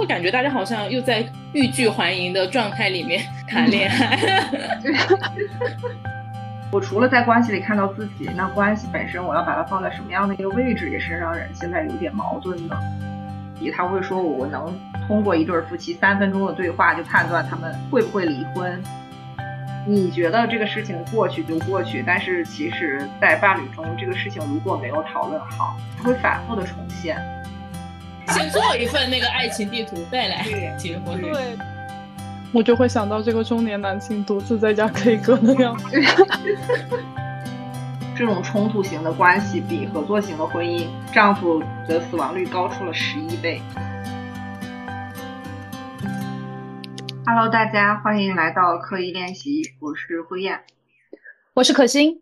会感觉大家好像又在欲拒还迎的状态里面 谈恋爱。我除了在关系里看到自己，那关系本身我要把它放在什么样的一个位置，也是让人现在有点矛盾的。他会说我能通过一对夫妻三分钟的对话就判断他们会不会离婚。你觉得这个事情过去就过去，但是其实，在伴侣中，这个事情如果没有讨论好，它会反复的重现。先做一份那个爱情地图，再来结婚。对，我就会想到这个中年男性独自在家 K 歌的样子。这种冲突型的关系比合作型的婚姻，丈夫的死亡率高出了十一倍。Hello，大家欢迎来到刻意练习，我是灰雁，我是可心，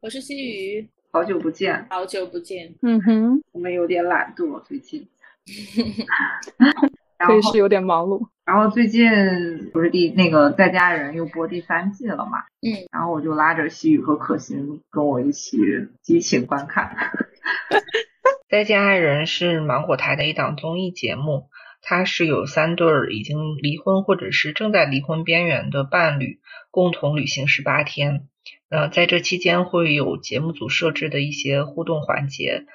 我是西雨，好久不见，好久不见，嗯哼，我们有点懒惰最近，可以是有点忙碌。然后最近不是第那个在家人又播第三季了嘛，嗯，然后我就拉着西雨和可心跟我一起激情观看。在家爱人是芒果台的一档综艺节目。它是有三对儿已经离婚或者是正在离婚边缘的伴侣共同旅行十八天。呃，在这期间会有节目组设置的一些互动环节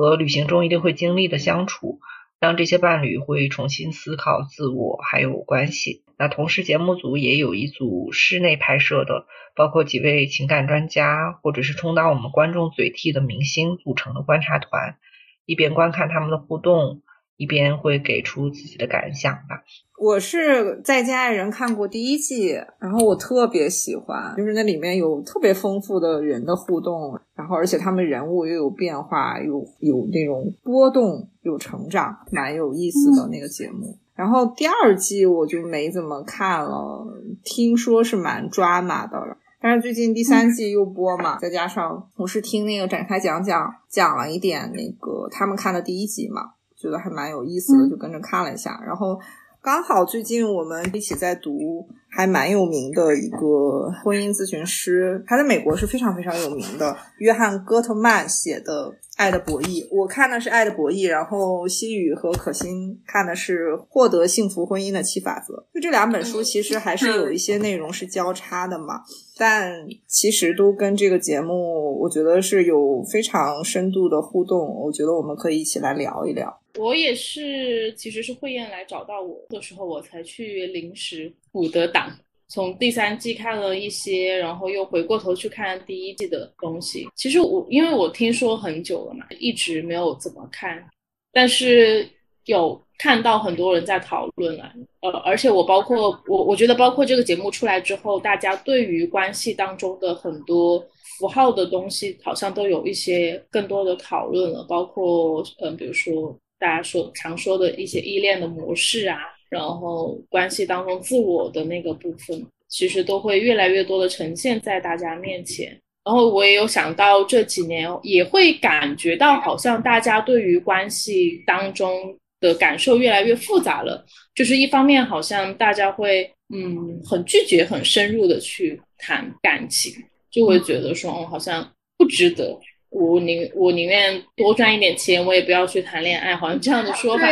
和旅行中一定会经历的相处，让这些伴侣会重新思考自我还有关系。那同时节目组也有一组室内拍摄的，包括几位情感专家或者是充当我们观众嘴替的明星组成的观察团，一边观看他们的互动。一边会给出自己的感想吧。我是在家爱人看过第一季，然后我特别喜欢，就是那里面有特别丰富的人的互动，然后而且他们人物又有变化，有有那种波动，有成长，蛮有意思的那个节目。然后第二季我就没怎么看了，听说是蛮抓马的了，但是最近第三季又播嘛，再加上我是听那个展开讲讲讲了一点那个他们看的第一集嘛。觉得还蛮有意思的，就跟着看了一下。然后刚好最近我们一起在读还蛮有名的一个婚姻咨询师，他在美国是非常非常有名的，约翰·戈特曼写的。爱的博弈，我看的是《爱的博弈》，然后西雨和可心看的是《获得幸福婚姻的七法则》。就这两本书，其实还是有一些内容是交叉的嘛，但其实都跟这个节目，我觉得是有非常深度的互动。我觉得我们可以一起来聊一聊。我也是，其实是慧燕来找到我的时候，我才去临时补的档。从第三季看了一些，然后又回过头去看第一季的东西。其实我因为我听说很久了嘛，一直没有怎么看，但是有看到很多人在讨论了。呃，而且我包括我，我觉得包括这个节目出来之后，大家对于关系当中的很多符号的东西，好像都有一些更多的讨论了。包括嗯，比如说大家说常说的一些依恋的模式啊。然后关系当中自我的那个部分，其实都会越来越多的呈现在大家面前。然后我也有想到这几年也会感觉到，好像大家对于关系当中的感受越来越复杂了。就是一方面，好像大家会嗯很拒绝很深入的去谈感情，就会觉得说，哦，好像不值得。我宁我宁愿多赚一点钱，我也不要去谈恋爱，好像这样的说法。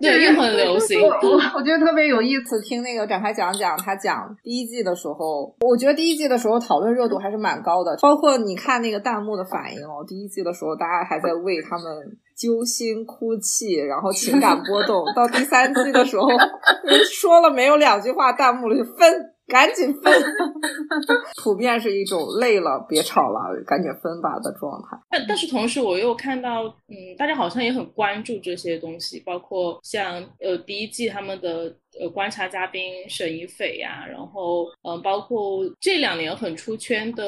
对，又很流行。我我觉得特别有意思，听那个展开讲讲，他讲第一季的时候，我觉得第一季的时候讨论热度还是蛮高的。包括你看那个弹幕的反应哦，第一季的时候大家还在为他们揪心哭泣，然后情感波动。到第三季的时候，说了没有两句话，弹幕里分。赶紧分，普遍是一种累了，别吵了，赶紧分吧的状态。但但是同时，我又看到，嗯，大家好像也很关注这些东西，包括像呃第一季他们的呃观察嘉宾沈一斐呀，然后嗯，包括这两年很出圈的，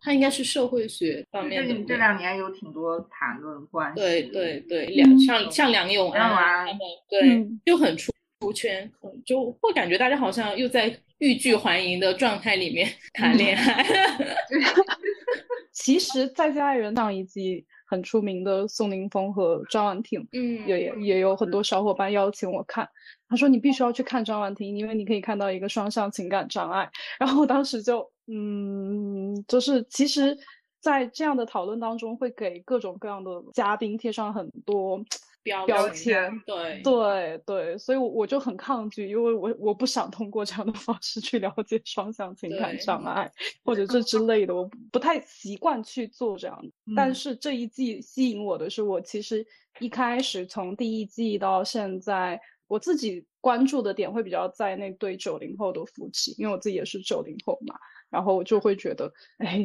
他应该是社会学方面的。这两年有挺多谈论关系。对对对，梁像像梁永安他们，对，就很出出圈，就会感觉大家好像又在。欲拒还迎的状态里面 谈恋爱。其实，在家爱人上一季很出名的宋宁峰和张婉婷，嗯，也也有很多小伙伴邀请我看。他说你必须要去看张婉婷，因为你可以看到一个双向情感障碍。然后我当时就，嗯，就是其实，在这样的讨论当中，会给各种各样的嘉宾贴上很多。标标签签。对对对，所以我我就很抗拒，因为我我不想通过这样的方式去了解双向情感障碍或者这之 类的，我不太习惯去做这样。但嗯是这一季吸引我的是，我其实一开始从第一季到现在，我自己关注的点会比较在那对九零后的夫妻，因为我自己也是九零后嘛，然后我就会觉得，哎，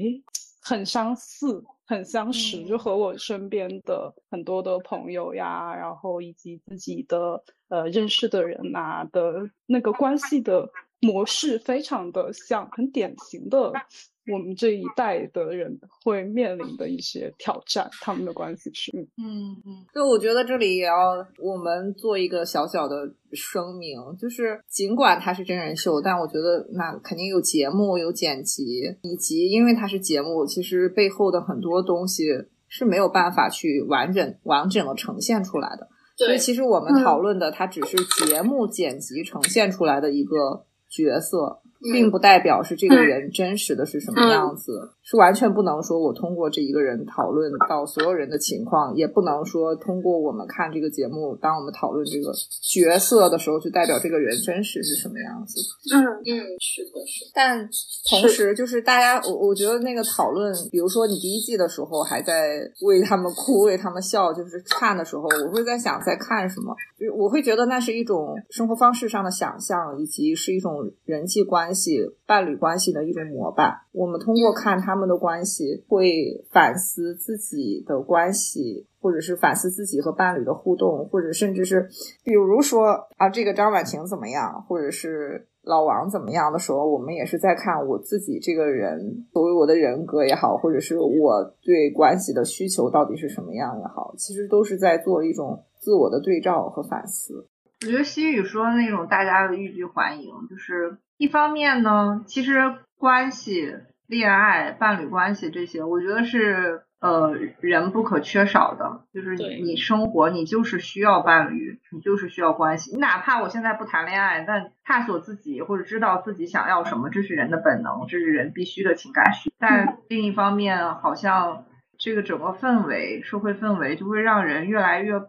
很相似，很相识，就嗯。和我身边的很多的朋友呀，然后以及自己的呃认识的人呐、的那个关系的模式非常的像，很典型的 我们这一代的人会面临的一些挑战，他们的关系是，嗯嗯。嗯对，我觉得这里也要我们做一个小小的声明，就是尽管它是真人秀，但我觉得那肯定有节目、有剪辑，以及因为它是节目，其实背后的很多东西是没有办法去完整完整的呈现出来的。所以，其实我们讨论的，它只是节目剪辑呈现出来的一个角色，并不代表是这个人真实的是什么样子，是完全不能说我通过这一个人讨论到所有人的情况，也不能说通过我们看这个节目，当我们讨论这个角色的时候，就代表这个人真实是什么样子。嗯嗯，是的，是，但同时，就是大家，我我觉得那个讨论，比如说你第一季的时候还在为他们哭、为他们笑，就是看的时候，我会在想在看什么，就是我会觉得那是一种生活方式上的想象，以及是一种人际关系、伴侣关系的一种模板。我们通过看他们的关系，会反思自己的关系。或者是反思自己和伴侣的互动，或者甚至是，比如说啊，这个张婉晴怎么样，或者是老王怎么样的时候，我们也是在看我自己这个人，作为我的人格也好，或者是我对关系的需求到底是什么样也好，其实都是在做一种自我的对照和反思。我觉得西语说的那种大家的欲拒还迎，就是一方面呢，其实关系、恋爱、伴侣关系这些，我觉得是呃人不可缺少的，就是对你生活你就是需要伴侣，你就是需要关系。你哪怕我现在不谈恋爱，但探索自己或者知道自己想要什么，这是人的本能，这是人必须的情感需。但另一方面，好像这个整个氛围、社会氛围就会让人越来越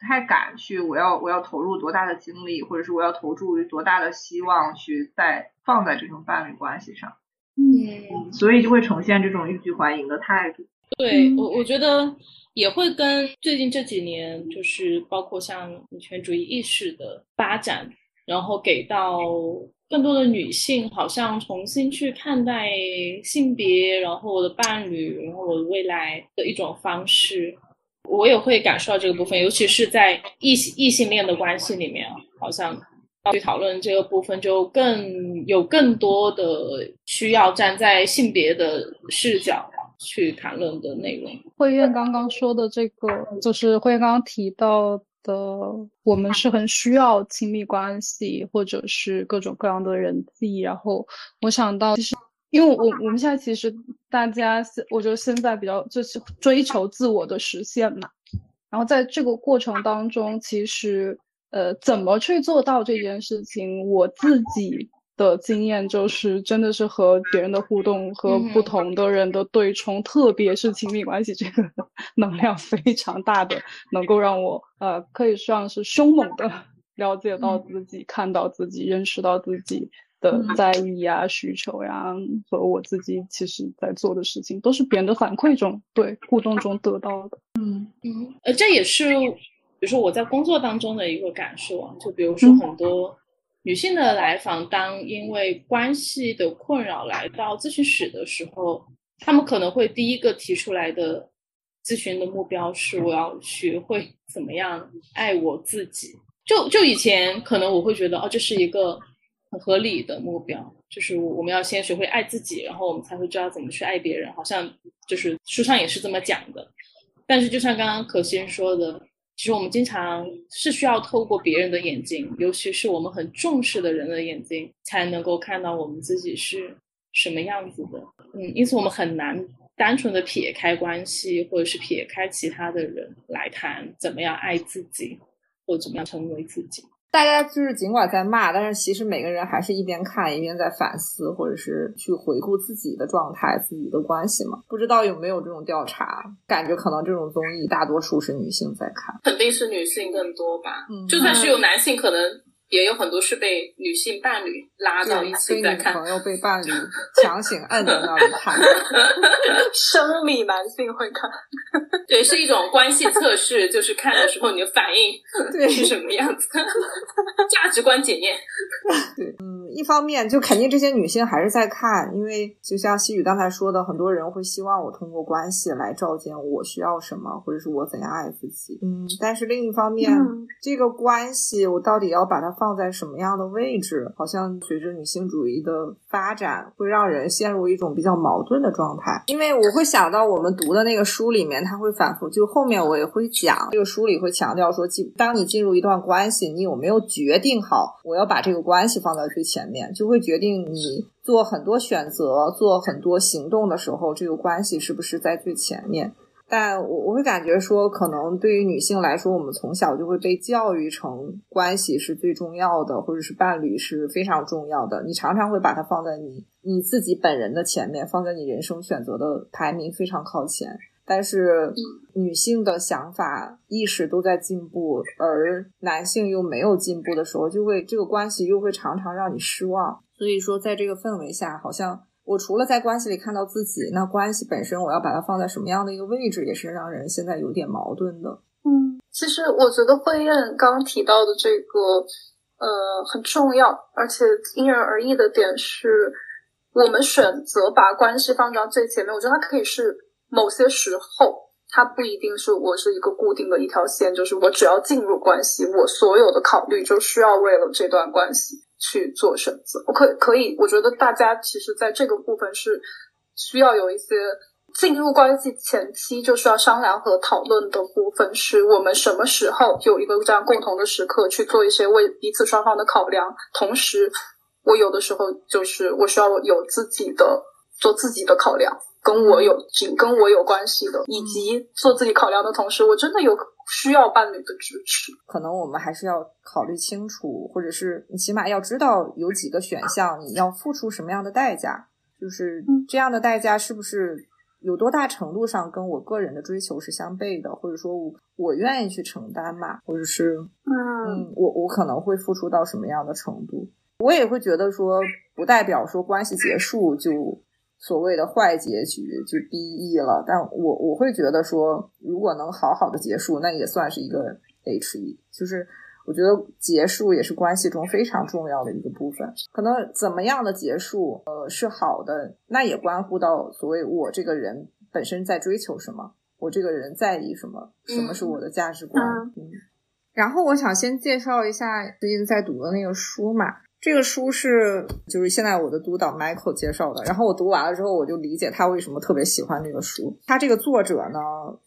不太敢去，我要我要投入多大的精力，或者是我要投注多大的希望去在放在这种伴侣关系上，嗯，所以就会呈现这种欲拒还迎的态度。对我，我觉得也会跟最近这几年，就是包括像女权主义意识的发展，然后给到更多的女性，好像重新去看待性别，然后我的伴侣，然后我的未来的一种方式。我也会感受到这个部分，尤其是在异性异性恋的关系里面，好像要去讨论这个部分，就更有更多的需要站在性别的视角去谈论的内容。慧苑刚刚说的这个，就是慧苑刚刚提到的，我们是很需要亲密关系，或者是各种各样的人际。然后我想到，其实因为我我们现在其实大家现，我觉得现在比较就是追求自我的实现嘛。然后在这个过程当中，其实呃，怎么去做到这件事情，我自己的经验就是，真的是和别人的互动和不嗯同的人的对冲，特别是亲密关系这个 能量非常大的，能够让我呃可以算是凶猛的 了解到自己、看到自己、认识到自己的嗯在意呀、需求呀，和我自己其实在做的事情，都是别人的反馈中对互动中得到的。嗯嗯，呃，这也是比如说我在工作当中的一个感受啊，就比如说嗯很多女性的来访，当因为关系的困扰来到咨询室的时候，她们可能会第一个提出来的咨询的目标是我要学会怎么样爱我自己。就就以前可能我会觉得哦，这是一个很合理的目标，就是我们要先学会爱自己，然后我们才会知道怎么去爱别人。好像就是书上也是这么讲的。但是就像刚刚可心说的，其实我们经常是需要透过别人的眼睛，尤其是我们很重视的人的眼睛，才能够看到我们自己是什么样子的。嗯，因此我们很难单纯的撇开关系，或者是撇开其他的人来谈怎么样爱自己，或者怎么样成为自己。大家就是尽管在骂，但是其实每个人还是一边看一边在反思，或者是去回顾自己的状态、自己的关系嘛。不知道有没有这种调查？感觉可能这种综艺大多数是女性在看，肯定是女性更多吧。嗯就算是有男性，可能也有很多是被女性伴侣拉到一被起在看。朋友、被伴侣强行摁在那里看。生理男性会看，对，是一种关系测试，就是看的时候你的反应对是什么样子，价值观检验。一方面，就肯定这些女性还是在看，因为就像西雨刚才说的，很多人会希望我通过关系来照见我需要什么，或者是我怎样爱自己。嗯，但是另一方面，嗯这个关系我到底要把它放在什么样的位置？好像随着女性主义的发展，会让人陷入一种比较矛盾的状态。因为我会想到我们读的那个书里面，它会反复，就后面我也会讲，这个书里会强调说，进当你进入一段关系，你有没有决定好我要把这个关系放在最前前面，就会决定你做很多选择、做很多行动的时候，这个关系是不是在最前面。但我我会感觉说，可能对于女性来说，我们从小就会被教育成关系是最重要的，或者是伴侣是非常重要的。你常常会把它放在你你自己本人的前面，放在你人生选择的排名非常靠前。但是女性的想法意识都在进步，而男性又没有进步的时候，就会这个关系又会常常让你失望。所以说，在这个氛围下，好像我除了在关系里看到自己，那关系本身我要把它放在什么样的一个位置，也是让人现在有点矛盾的。嗯，其实我觉得慧燕刚刚提到的这个，呃，很重要，而且因人而异的点是，我们选择把关系放到最前面。我觉得它可以是某些时候，它不一定是我是一个固定的一条线，就是我只要进入关系，我所有的考虑就需要为了这段关系去做选择。我可可以，我觉得大家其实在这个部分是需要有一些。进入关系前期就需要商量和讨论的部分，是我们什么时候有一个这样共同的时刻去做一些为彼此双方的考量。同时，我有的时候就是我需要有自己的做自己的考量，跟我有仅跟我有关系的，以及做自己考量的同时，我真的有需要伴侣的支持。可能我们还是要考虑清楚，或者是你起码要知道有几个选项，你要付出什么样的代价，就是这样的代价是不是有多大程度上跟我个人的追求是相悖的，或者说我我愿意去承担嘛，或者是嗯。嗯，我我可能会付出到什么样的程度？我也会觉得说，不代表说关系结束就所谓的坏结局就 B E 了，但我我会觉得说，如果能好好的结束，那也算是一个 H E，就是我觉得结束也是关系中非常重要的一个部分。可能怎么样的结束，呃，是好的，那也关乎到所谓我这个人本身在追求什么，我这个人在意什么，什么是我的价值观。嗯然后我想先介绍一下最近在读的那个书嘛。这个书是就是现在我的督导 Michael 介绍的，然后我读完了之后，我就理解他为什么特别喜欢这个书。他这个作者呢，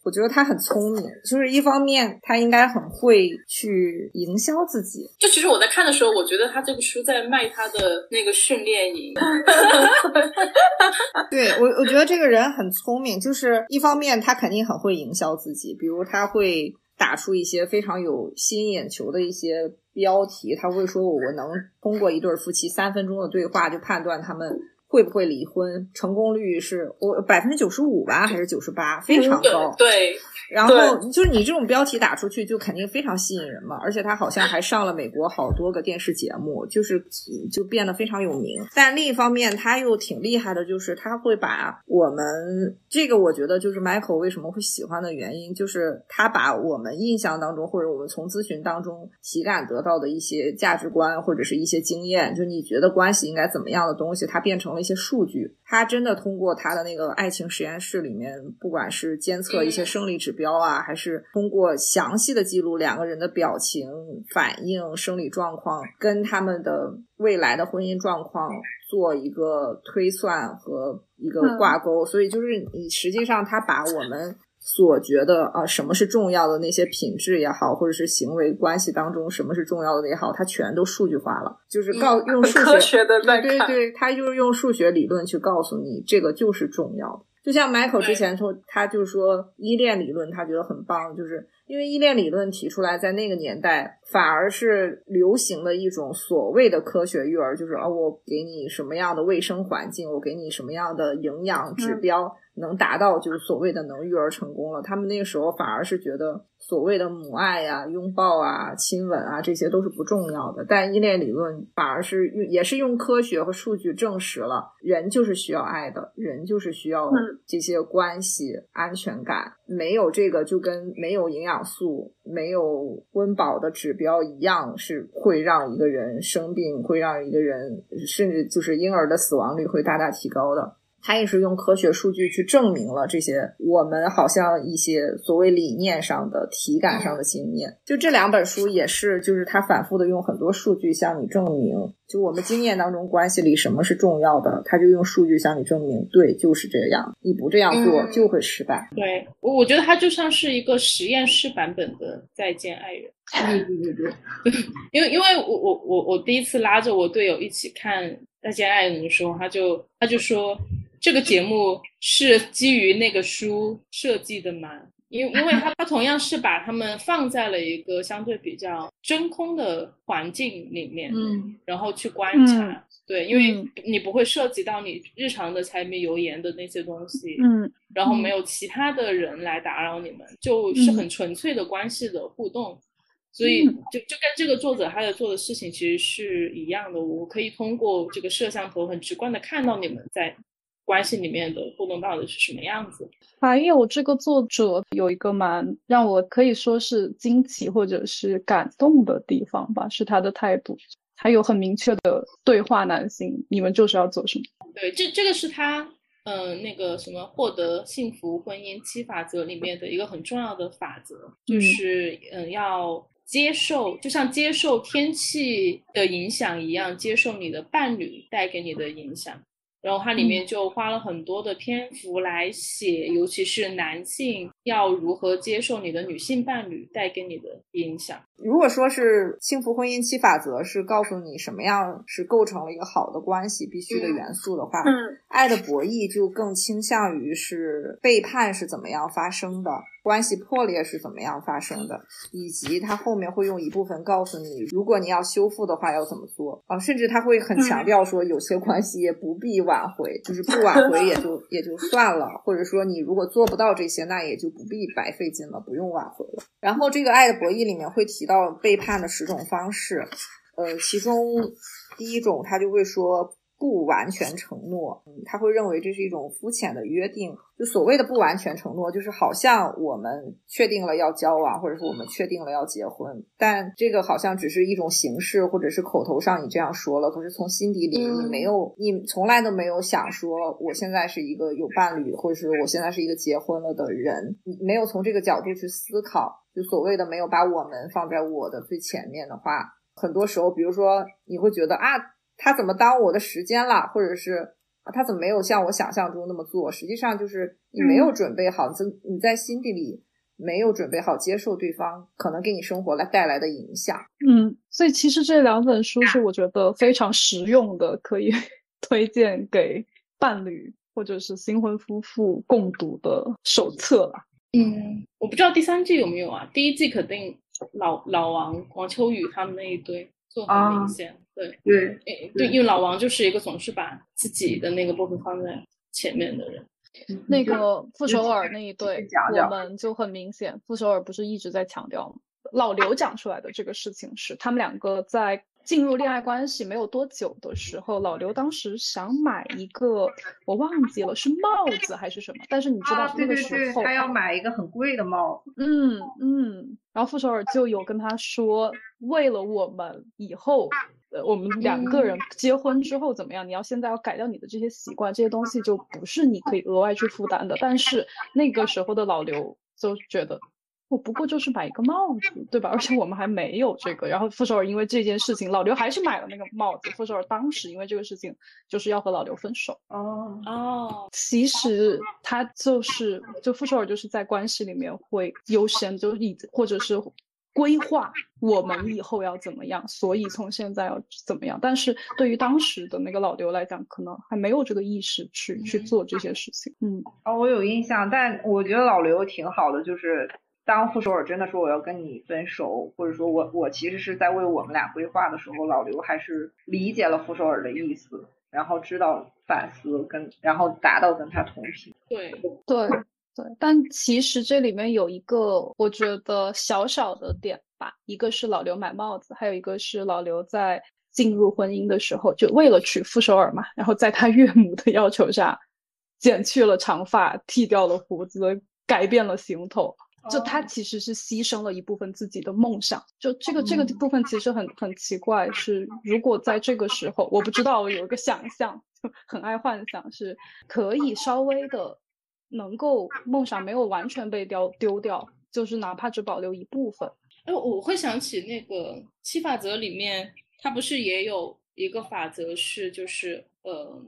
我觉得他很聪明，就是一方面他应该很会去营销自己，就其实我在看的时候，我觉得他这个书在卖他的那个训练营。对我，我觉得这个人很聪明，就是一方面他肯定很会营销自己，比如他会打出一些非常有吸引眼球的一些标题，他会说我能通过一对夫妻三分钟的对话就判断他们会不会离婚，成功率是我百分之九十五吧，还是九十八，非常高。对，然后就是你这种标题打出去，就肯定非常吸引人嘛。而且他好像还上了美国好多个电视节目，就是就变得非常有名。但另一方面，他又挺厉害的，就是他会把我们这个，我觉得就是 Michael 为什么会喜欢的原因，就是他把我们印象当中或者我们从咨询当中体感得到的一些价值观或者是一些经验，就你觉得关系应该怎么样的东西，它变成了一些数据。他真的通过他的那个爱情实验室里面，不管是监测一些生理指标啊，还是通过详细的记录两个人的表情、反应、生理状况，跟他们的未来的婚姻状况做一个推算和一个挂钩。所以就是你实际上他把我们。所觉得啊，什么是重要的那些品质也好，或者是行为关系当中什么是重要的也好，它全都数据化了，就是告、嗯用数学科学的对对对，它就是用数学理论去告诉你这个就是重要的。就像 Michael 之前说，他就说依恋理论，他觉得很棒，就是因为依恋理论提出来，在那个年代反而是流行的一种所谓的科学育儿，就是啊，我给你什么样的卫生环境，我给你什么样的营养指标。能达到就是所谓的能育儿成功了，他们那个时候反而是觉得所谓的母爱呀、拥抱啊、亲吻啊，这些都是不重要的。但依恋理论反而是用，也是用科学和数据证实了，人就是需要爱的，人就是需要这些关系、安全感。没有这个，就跟没有营养素、没有温饱的指标一样，是会让一个人生病，会让一个人甚至就是婴儿的死亡率会大大提高的。他也是用科学数据去证明了这些我们好像一些所谓理念上的体感上的信念。就这两本书也是，就是他反复的用很多数据向你证明，就我们经验当中关系里什么是重要的，他就用数据向你证明，对，就是这样，你不这样做就会失败。对，我我觉得它就像是一个实验室版本的《再见爱人》。对对对对，因为因为我我我我第一次拉着我队友一起看《再见爱人》的时候，他就他就说。这个节目是基于那个书设计的吗？因因为它 它同样是把他们放在了一个相对比较真空的环境里面，嗯，然后去观察，对，因为你不会涉及到你日常的柴米油盐的那些东西，嗯，然后没有其他的人来打扰你们，就是很纯粹的关系的互动，所以就就跟这个作者他在做的事情其实是一样的，我可以通过这个摄像头很直观的看到你们在。关系里面的互动到底是什么样子？还有这个作者有一个蛮让我可以说是惊奇或者是感动的地方吧，是他的态度，他有很明确的对话男性，你们就是要做什么？对，这这个是他嗯那个什么获得幸福婚姻七法则里面的一个很重要的法则，就是嗯要接受，就像接受天气的影响一样，接受你的伴侣带给你的影响。然后它里面就花了很多的篇幅来写，尤其是男性要如何接受你的女性伴侣带给你的影响。如果说是幸福婚姻七法则是告诉你什么样是构成了一个好的关系必须的元素的话，嗯，爱的博弈就更倾向于是背叛是怎么样发生的。关系破裂是怎么样发生的，以及他后面会用一部分告诉你，如果你要修复的话要怎么做啊？甚至他会很强调说，有些关系也不必挽回，就是不挽回也就也就算了，或者说你如果做不到这些，那也就不必白费劲了，不用挽回了。然后这个爱的博弈里面会提到背叛的十种方式，呃，其中第一种他就会说。不完全承诺，嗯，他会认为这是一种肤浅的约定。就所谓的不完全承诺，就是好像我们确定了要交往，或者说我们确定了要结婚，但这个好像只是一种形式，或者是口头上你这样说了，可是从心底里你没有，你从来都没有想说我现在是一个有伴侣，或者是我现在是一个结婚了的人，你没有从这个角度去思考。就所谓的没有把我们放在我的最前面的话，很多时候，比如说你会觉得啊。他怎么耽误我的时间了？或者是他怎么没有像我想象中那么做？实际上就是你没有准备好，你你在心底里没有准备好接受对方可能给你生活来带来的影响。嗯，所以其实这两本书是我觉得非常实用的，可以 推荐给伴侣或者是新婚夫妇共读的手册了。嗯，我不知道第三季有没有啊？第一季肯定老老王王秋雨他们那一堆就很明显。对对，对，因为老王就是一个总是把自己的那个部分放在前面的人。那个傅首尔那一对，我们就很明显，傅首尔不是一直在强调吗？老刘讲出来的这个事情是，他们两个在进入恋爱关系没有多久的时候，老刘当时想买一个，我忘记了是帽子还是什么，但是你知道那个时候他要买一个很贵的帽子。嗯嗯，然后傅首尔就有跟他说，为了我们以后。呃，我们两个人结婚之后怎么样？你要现在要改掉你的这些习惯，这些东西就不是你可以额外去负担的。但是那个时候的老刘就觉得，我不过就是买一个帽子，对吧？而且我们还没有这个。然后傅首尔因为这件事情，老刘还是买了那个帽子。傅首尔当时因为这个事情就是要和老刘分手。哦哦，其实他就是就傅首尔就是在关系里面会优先就一直或者是。规划我们以后要怎么样，所以从现在要怎么样。但是对于当时的那个老刘来讲，可能还没有这个意识去去做这些事情。嗯，哦，我有印象，但我觉得老刘挺好的，就是当傅首尔真的说我要跟你分手，或者说我我其实是在为我们俩规划的时候，老刘还是理解了傅首尔的意思，然后知道反思跟然后达到跟他同频。对对。对，但其实这里面有一个我觉得小小的点吧，一个是老刘买帽子，还有一个是老刘在进入婚姻的时候，就为了娶傅首尔嘛，然后在他岳母的要求下，剪去了长发，剃掉了胡子，改变了行头，就他其实是牺牲了一部分自己的梦想。就这个这个部分其实很很奇怪，是如果在这个时候，我不知道，我有一个想象，就很爱幻想，是可以稍微的。能够梦想没有完全被丢丢掉，就是哪怕只保留一部分。哎，我会想起那个七法则里面，它不是也有一个法则是，就是呃，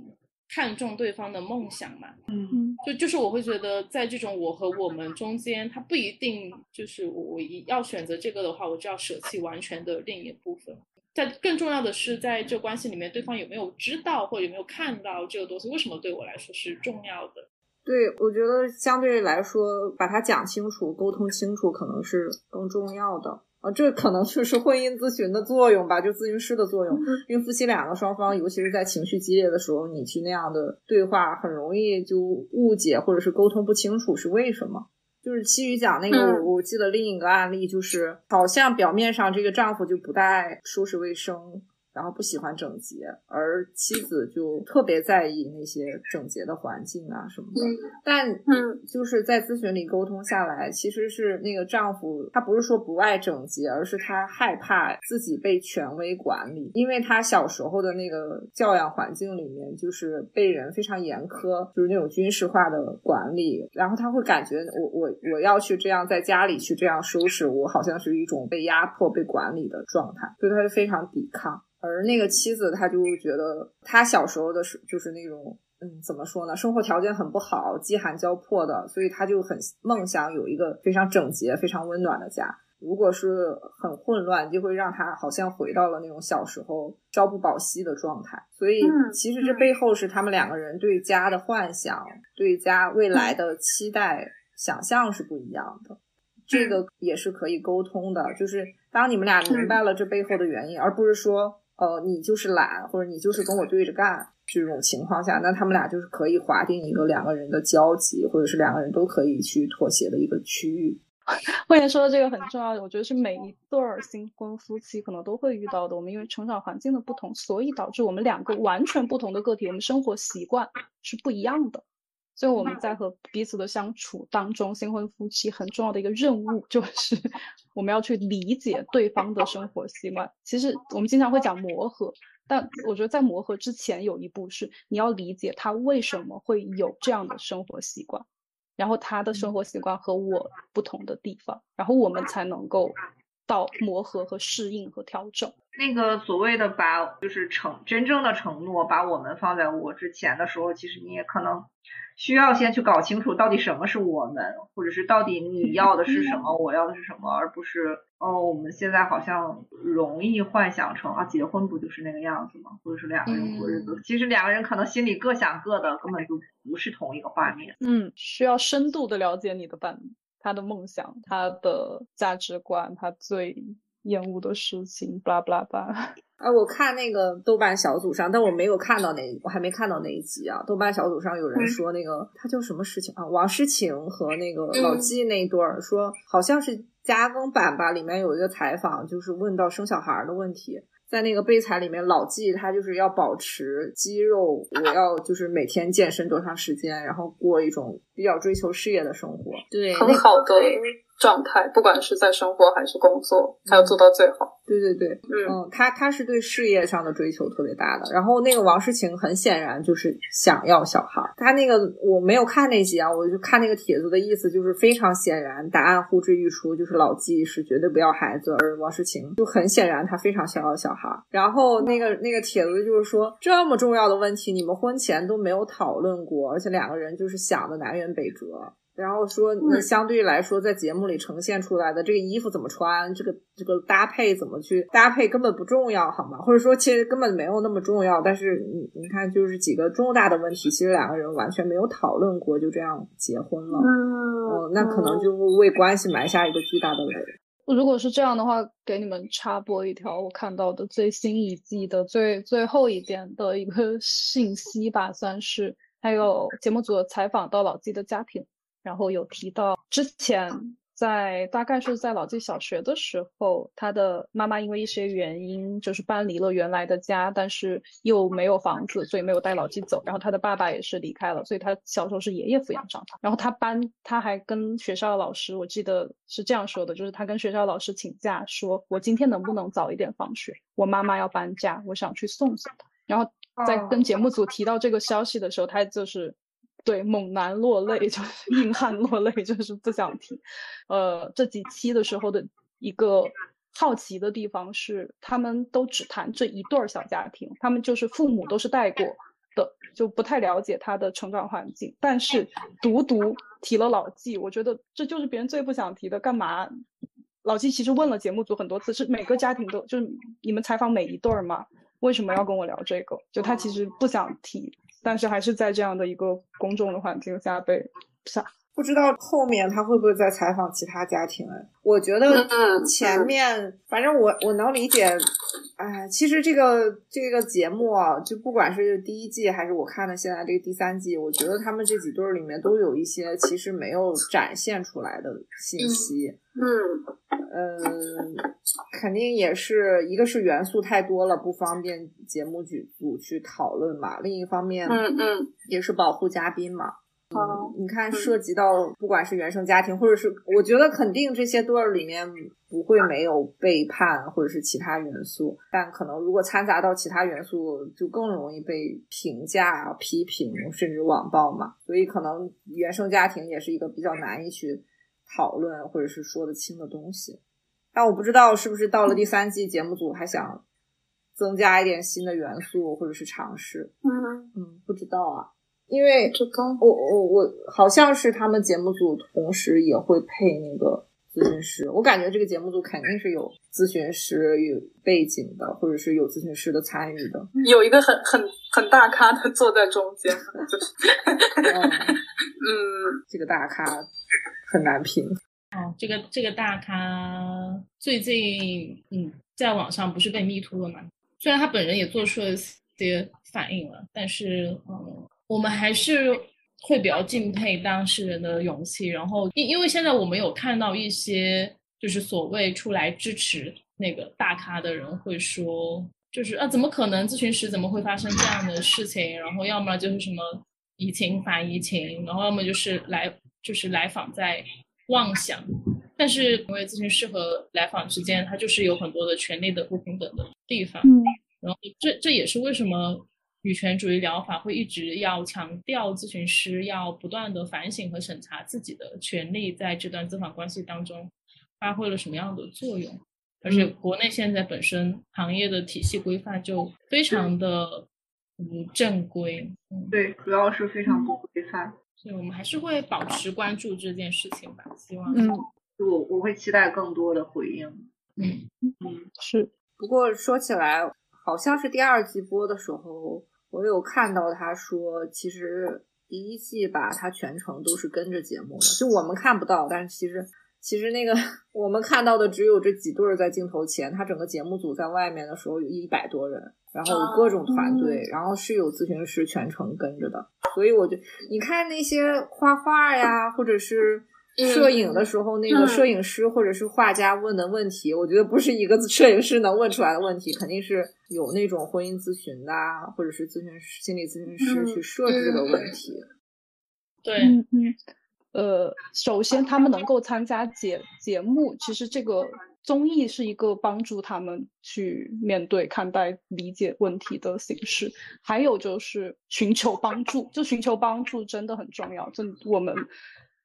看重对方的梦想嘛。嗯，就就是我会觉得，在这种我和我们中间，他不一定就是我一要选择这个的话，我就要舍弃完全的另一部分。但更重要的是，在这关系里面，对方有没有知道或者有没有看到这个东西，为什么对我来说是重要的？对，我觉得相对来说，把它讲清楚、沟通清楚，可能是更重要的啊。这可能就是婚姻咨询的作用吧，就咨询师的作用。因为夫妻两个双方，尤其是在情绪激烈的时候，你去那样的对话，很容易就误解或者是沟通不清楚是为什么。就是其余讲那个，我记得另一个案例，就是好像表面上这个丈夫就不太收拾卫生。然后不喜欢整洁，而妻子就特别在意那些整洁的环境啊什么的。但嗯，就是在咨询里沟通下来，其实是那个丈夫他不是说不爱整洁，而是他害怕自己被权威管理，因为他小时候的那个教养环境里面就是被人非常严苛，就是那种军事化的管理，然后他会感觉我我我要去这样在家里去这样收拾，我好像是一种被压迫、被管理的状态，所以他就非常抵抗。而那个妻子，她就觉得她小时候的时就是那种，嗯，怎么说呢？生活条件很不好，饥寒交迫的，所以她就很梦想有一个非常整洁、非常温暖的家。如果是很混乱，就会让她好像回到了那种小时候朝不保夕的状态。所以，其实这背后是他们两个人对家的幻想、对家未来的期待、想象是不一样的。这个也是可以沟通的，就是当你们俩明白了这背后的原因，而不是说。呃，你就是懒，或者你就是跟我对着干，这种情况下，那他们俩就是可以划定一个两个人的交集，或者是两个人都可以去妥协的一个区域。慧妍说的这个很重要，我觉得是每一对儿新婚夫妻可能都会遇到的。我们因为成长环境的不同，所以导致我们两个完全不同的个体，我们生活习惯是不一样的。所以我们在和彼此的相处当中，新婚夫妻很重要的一个任务 就是我们要去理解对方的生活习惯。其实我们经常会讲磨合，但我觉得在磨合之前有一步是你要理解他为什么会有这样的生活习惯，然后他的生活习惯和我不同的地方，然后我们才能够到磨合和适应和调整。那个所谓的把就是承真正的承诺把我们放在我之前的时候，其实你也可能。需要先去搞清楚到底什么是我们，或者是到底你要的是什么，我要的是什么，而不是哦，我们现在好像容易幻想成啊，结婚不就是那个样子吗？或者是两个人过日子，其实两个人可能心里各想各的，根本就不是同一个画面。嗯，需要深度的了解你的伴侣，他的梦想，他的价值观，他最厌恶的事情，巴拉巴拉巴拉。哎，我看那个豆瓣小组上，但我没有看到那，我还没看到那一集啊。豆瓣小组上有人说，那个他叫什么事情啊？王诗晴和那个老纪那一对儿，说好像是加更版吧，里面有一个采访，就是问到生小孩的问题。在那个备采里面，老纪他就是要保持肌肉，我要就是每天健身多长时间，然后过一种比较追求事业的生活。对，很好的。状态，不管是在生活还是工作，他要做到最好。对对对，嗯，他他是对事业上的追求特别大的。然后那个王诗晴很显然就是想要小孩。他那个我没有看那集啊，我就看那个帖子的意思，就是非常显然，答案呼之欲出，就是老纪是绝对不要孩子，而王诗晴就很显然他非常想要小孩。然后那个那个帖子就是说，这么重要的问题，你们婚前都没有讨论过，而且两个人就是想的南辕北辙。然后说，那相对来说，在节目里呈现出来的这个衣服怎么穿，这个这个搭配怎么去搭配根本不重要，好吗？或者说，其实根本没有那么重要。但是你你看，就是几个重大的问题，其实两个人完全没有讨论过，就这样结婚了。嗯，那可能就会为关系埋下一个巨大的雷。如果是这样的话，给你们插播一条我看到的最新一季的最最后一点的一个 信息吧，算是还有节目组采访到老季的家庭。然后有提到之前在大概是在老纪小学的时候，他的妈妈因为一些原因就是搬离了原来的家，但是又没有房子，所以没有带老纪走。然后他的爸爸也是离开了，所以他小时候是爷爷抚养长大。然后他搬，他还跟学校的老师，我记得是这样说的，就是他跟学校老师请假，说我今天能不能早一点放学？我妈妈要搬家，我想去送送她。然后在跟节目组提到这个消息的时候，他就是。对，猛男落泪就是硬汉落泪，就是不想提。呃，这几期的时候的一个好奇的地方是，他们都只谈这一对儿小家庭，他们就是父母都是带过的，就不太了解他的成长环境。但是独独提了老纪，我觉得这就是别人最不想提的。干嘛？老纪其实问了节目组很多次，是每个家庭都就是你们采访每一对儿吗？为什么要跟我聊这个？就他其实不想提。但是还是在这样的一个公众的环境下被杀，不知道后面他会不会再采访其他家庭？哎，我觉得前面反正我我能理解。哎，其实这个这个节目啊，就不管是第一季还是我看的现在这个第三季，我觉得他们这几对儿里面都有一些其实没有展现出来的信息。嗯嗯，肯定也是一个是元素太多了，不方便节目组组去讨论嘛。另一方面，嗯嗯，也是保护嘉宾嘛。嗯，你看，涉及到不管是原生家庭，或者是我觉得肯定这些对儿里面不会没有背叛或者是其他元素，但可能如果掺杂到其他元素，就更容易被评价、批评甚至网暴嘛。所以可能原生家庭也是一个比较难以去讨论或者是说得清的东西。但我不知道是不是到了第三季，节目组还想增加一点新的元素或者是尝试。嗯嗯，不知道啊。因为我我我好像是他们节目组同时也会配那个咨询师，我感觉这个节目组肯定是有咨询师有背景的，或者是有咨询师的参与的。有一个很很很大咖的坐在中间，就是，嗯，这个大咖很难评。哦，这个这个大咖最近嗯，在网上不是被迷突了吗？虽然他本人也做出了些反应了，但是嗯。我们还是会比较敬佩当事人的勇气，然后因因为现在我们有看到一些就是所谓出来支持那个大咖的人会说，就是啊怎么可能咨询师怎么会发生这样的事情？然后要么就是什么移情反移情，然后要么就是来就是来访在妄想，但是因为咨询师和来访之间，它就是有很多的权利的不平等的地方，然后这这也是为什么。女权主义疗法会一直要强调咨询师要不断的反省和审查自己的权利在这段咨访关系当中发挥了什么样的作用，而且国内现在本身行业的体系规范就非常的不正规，对，主要是非常不规范，所以我们还是会保持关注这件事情吧，希望，嗯，我我会期待更多的回应，嗯。嗯是，不过说起来，好像是第二季播的时候。我有看到他说，其实第一季吧，他全程都是跟着节目的，就我们看不到，但是其实其实那个 我们看到的只有这几对儿在镜头前，他整个节目组在外面的时候有一百多人，然后有各种团队，然后是有咨询师全程跟着的，所以我就你看那些画画呀，或者是。摄影的时候，那个摄影师或者是画家问的问题，我觉得不是一个摄影师能问出来的问题，肯定是有那种婚姻咨询的，或者是咨询师、心理咨询师去设置的问题。对，嗯嗯，呃，首先他们能够参加节节目，其实这个综艺是一个帮助他们去面对、看待、理解问题的形式。还有就是寻求帮助，就寻求帮助真的很重要。就我们。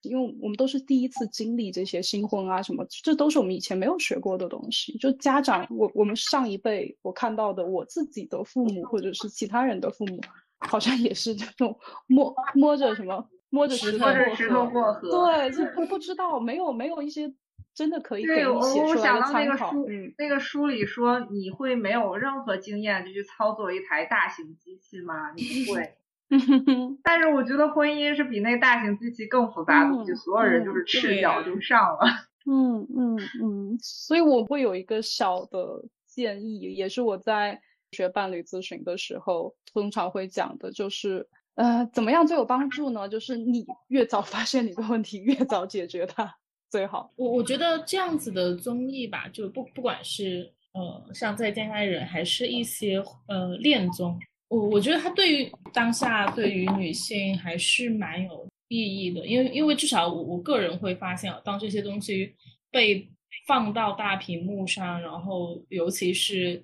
因为我们都是第一次经历这些新婚啊什么，这都是我们以前没有学过的东西。就家长，我我们上一辈我看到的，我自己的父母或者是其他人的父母，好像也是这种摸摸着什么摸着石头过河，对，就不不知道，没有没有一些真的可以给对，我你写出来我想到那的参考。个书，嗯，那个书里说你会没有任何经验就去操作一台大型机器吗？你不会。但是我觉得婚姻是比那大型机器更复杂的东西，嗯所有人就是赤脚就上了。嗯嗯嗯，所以我会有一个小的建议，也是我在学伴侣咨询的时候通常会讲的，就是呃，怎么样最有帮助呢？就是你越早发现你的问题，越早解决它最好。我我觉得这样子的综艺吧，就不不管是呃像在家爱人，还是一些呃恋综，我我觉得它对于当下对于女性还是蛮有意义的，因为因为至少我我个人会发现，当这些东西被放到大屏幕上，然后尤其是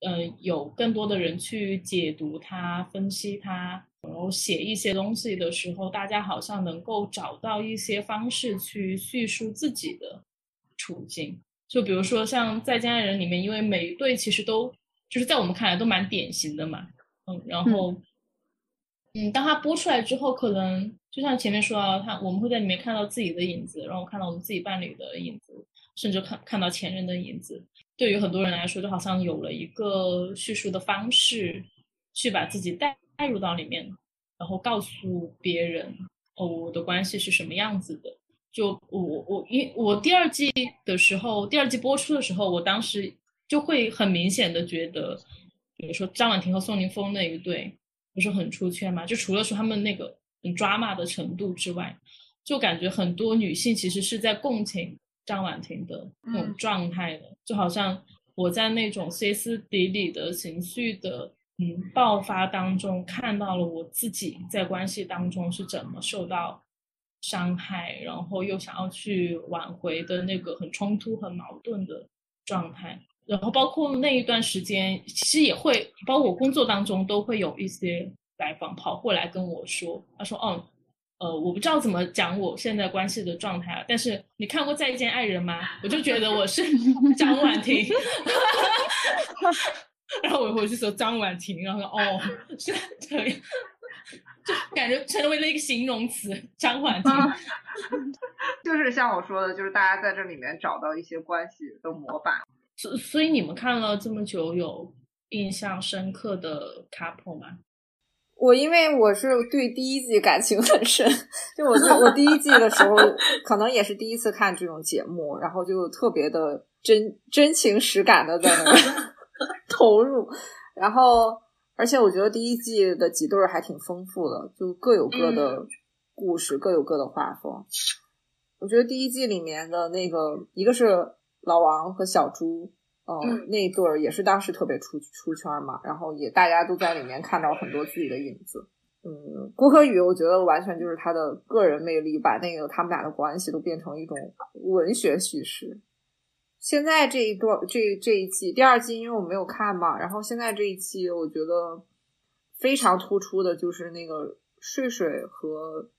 呃有更多的人去解读它、分析它，然后写一些东西的时候，大家好像能够找到一些方式去叙述自己的处境。就比如说像在家人里面，因为每一对其实都就是在我们看来都蛮典型的嘛，嗯，然后嗯，当它播出来之后，可能就像前面说到，他我们会在里面看到自己的影子，然后看到我们自己伴侣的影子，甚至看看到前任的影子。对于很多人来说，就好像有了一个叙述的方式，去把自己带带入到里面，然后告诉别人，哦，我的关系是什么样子的。就我我我，因我第二季的时候，第二季播出的时候，我当时就会很明显的觉得，比如说张婉婷和宋宁峰那一对，不是很出圈嘛？就除了说他们那个很抓马的程度之外，就感觉很多女性其实是在共情张婉婷的那种嗯状态的，就好像我在那种歇斯底里的情绪的嗯爆发当中，看到了我自己在关系当中是怎么受到伤害，然后又想要去挽回的那个很冲突、很矛盾的状态。然后包括那一段时间，其实也会，包括我工作当中都会有一些来访跑过来跟我说，他说：“哦，呃，我不知道怎么讲我现在关系的状态啊，但是你看过《再见爱人》吗？我就觉得我是 张婉婷。”然后我回去说张婉婷，然后说哦是这样，就感觉成为了一个形容词张婉婷。就是像我说的，就是大家在这里面找到一些关系的模板。所所以你们看了这么久，有印象深刻的 couple 吗？我因为我是对第一季感情很深，就我我第一季的时候，可能也是第一次看这种节目，然后就特别的真真情实感的在那儿 投入，然后而且我觉得第一季的几对儿还挺丰富的，就各有各的故事，各有各的画风。我觉得第一季里面的那个，一个是老王和小朱，呃嗯那一对儿也是当时特别出出圈嘛，然后也大家都在里面看到很多自己的影子。嗯，郭可宇，我觉得完全就是他的个人魅力，把那个他们俩的关系都变成一种文学叙事。现在这一段这这一季第二季，因为我没有看嘛，然后现在这一季我觉得非常突出的就是那个睡睡和嗯，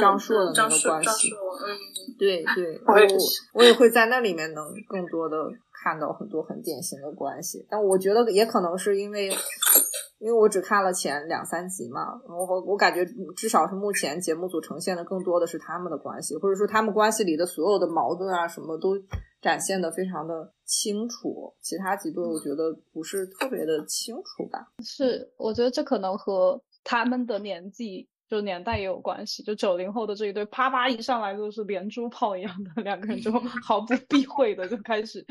张硕的那个关系。嗯，对对，我我也是我也会在那里面能更多的看到很多很典型的关系，但我觉得也可能是因为，因为我只看了前两三集嘛，我我我感觉至少是目前节目组呈现的更多的是他们的关系，或者说他们关系里的所有的矛盾啊什么都展现的非常的清楚，其他几对我觉得不是特别的清楚吧。是，我觉得这可能和他们的年纪，就年代也有关系。就九零后的这一对，啪啪一上来就是连珠炮一样的，两个人就毫不避讳的就开始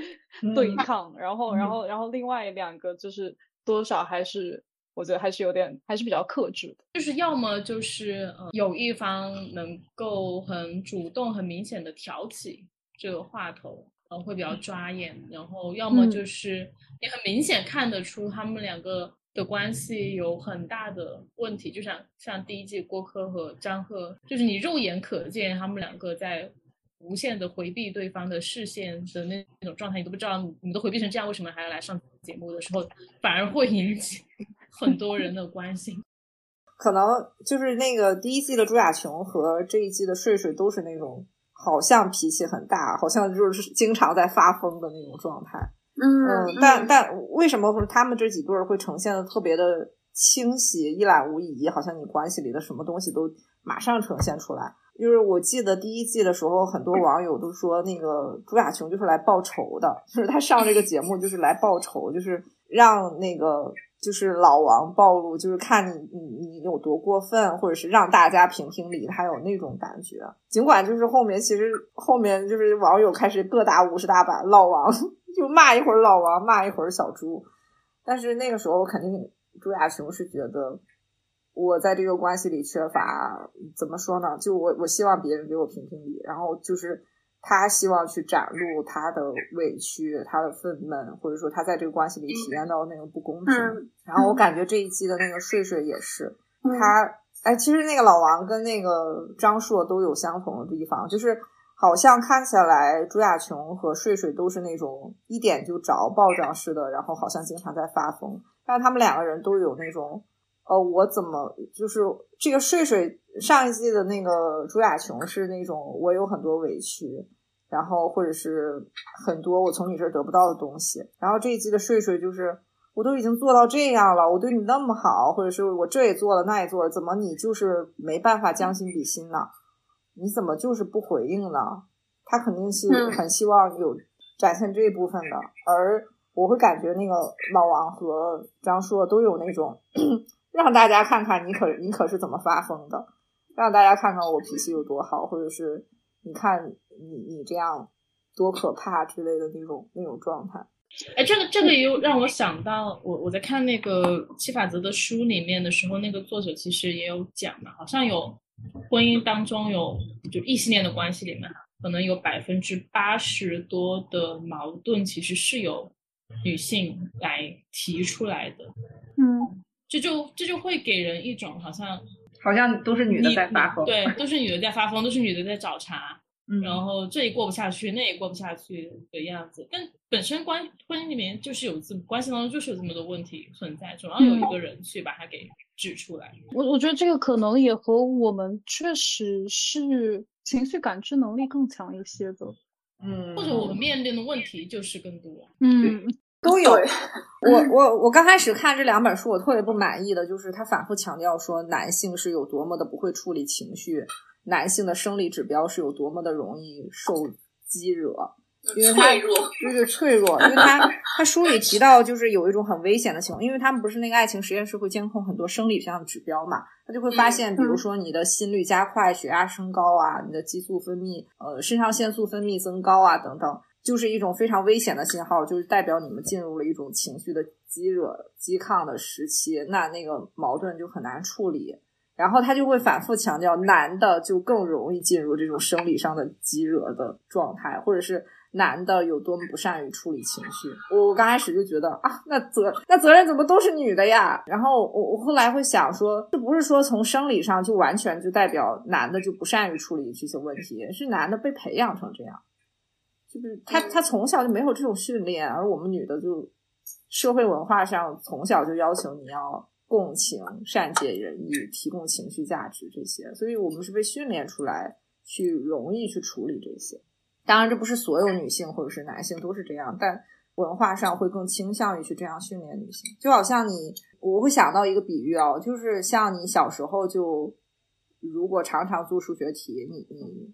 对嗯抗，然后，然嗯后，然后另外两个就是多少还是，我觉得还是有点，还是比较克制的。就是要么就是呃有一方能够很主动、很明显的挑起这个话头，呃会比较抓眼，然后要么嗯就是你很明显看得出他们两个的关系有很大的问题，就像像第一季郭柯和张赫，就是你肉眼可见他们两个在无限的回避对方的视线的那种状态，你都不知道你你都回避成这样，为什么还要来上节目的时候，反而会引起 很多人的关心。可能就是那个第一季的朱亚琼和这一季的睡睡都是那种好像脾气很大，好像就是经常在发疯的那种状态。嗯嗯，但但为什么他们这几对儿会呈现的特别的清晰、一览无遗？好像你关系里的什么东西都马上呈现出来。就是我记得第一季的时候，很多网友都说那个朱亚琼就是来报仇的，就是他上这个节目就是来报仇，就是让那个就是老王暴露，就是看你你你有多过分，或者是让大家评评理，他有那种感觉。尽管就是后面其实后面就是网友开始各打五十大板，老王就骂一会儿老王，骂一会儿小猪，但是那个时候肯定朱亚琼是觉得。我在这个关系里缺乏怎么说呢？就我我希望别人给我评评理，然后就是他希望去展露他的委屈、他的愤懑，或者说他在这个关系里体验到那个不公平。然后我感觉这一季的那个睡睡也是他，哎，其实那个老王跟那个张硕都有相同的地方，就是好像看起来朱亚琼和睡睡都是那种一点就着、暴涨式的，然后好像经常在发疯，但是他们两个人都有那种。呃，我怎么就是这个睡睡上一季的那个朱亚琼是那种我有很多委屈，然后或者是很多我从你这儿得不到的东西，然后这一季的睡睡就是我都已经做到这样了，我对你那么好，或者是我这也做了那也做了，怎么你就是没办法将心比心呢？你怎么就是不回应呢？他肯定是很希望有展现这一部分的，而我会感觉那个老王和张硕都有那种。让大家看看你可你可是怎么发疯的，让大家看看我脾气有多好，或者是你看你你这样多可怕之类的那种那种状态。哎，这个这个又让我想到，我我在看那个七法则的书里面的时候，那个作者其实也有讲嘛，好像有婚姻当中有就异性恋的关系里面，可能有百分之八十多的矛盾其实是由女性来提出来的。嗯。这就这就会给人一种好像好像都是女的在发疯，对，都是女的在发疯，都是女的在找茬，然后这也过不下去，那也过不下去的样子。但本身关婚姻里面就是有这么关系当中就是有这么多问题存在，总要有一个人去把它给指出来。我我觉得这个可能也和我们确实是情绪感知能力更强一些的，嗯，或者我们面临的问题就是更多，嗯。都有，我我我刚开始看这两本书，我特别不满意的就是他反复强调说男性是有多么的不会处理情绪，男性的生理指标是有多么的容易受激惹，因为他就是脆弱，因为他 他书里提到就是有一种很危险的情况，因为他们不是那个爱情实验室会监控很多生理上的指标嘛，他就会发现，比如说你的心率加快、血压升高啊，你的激素分泌、呃肾上腺素分泌增高啊等等。就是一种非常危险的信号，就是代表你们进入了一种情绪的激惹、激抗的时期，那那个矛盾就很难处理。然后他就会反复强调，男的就更容易进入这种生理上的激惹的状态，或者是男的有多么不善于处理情绪。我刚开始就觉得啊，那责那责任怎么都是女的呀？然后我我后来会想说，这不是说从生理上就完全就代表男的就不善于处理这些问题，是男的被培养成这样。就是他，他从小就没有这种训练，而我们女的就社会文化上从小就要求你要共情、善解人意、提供情绪价值这些，所以我们是被训练出来去容易去处理这些。当然，这不是所有女性或者是男性都是这样，但文化上会更倾向于去这样训练女性。就好像你，我会想到一个比喻啊，就是像你小时候就如果常常做数学题，你你。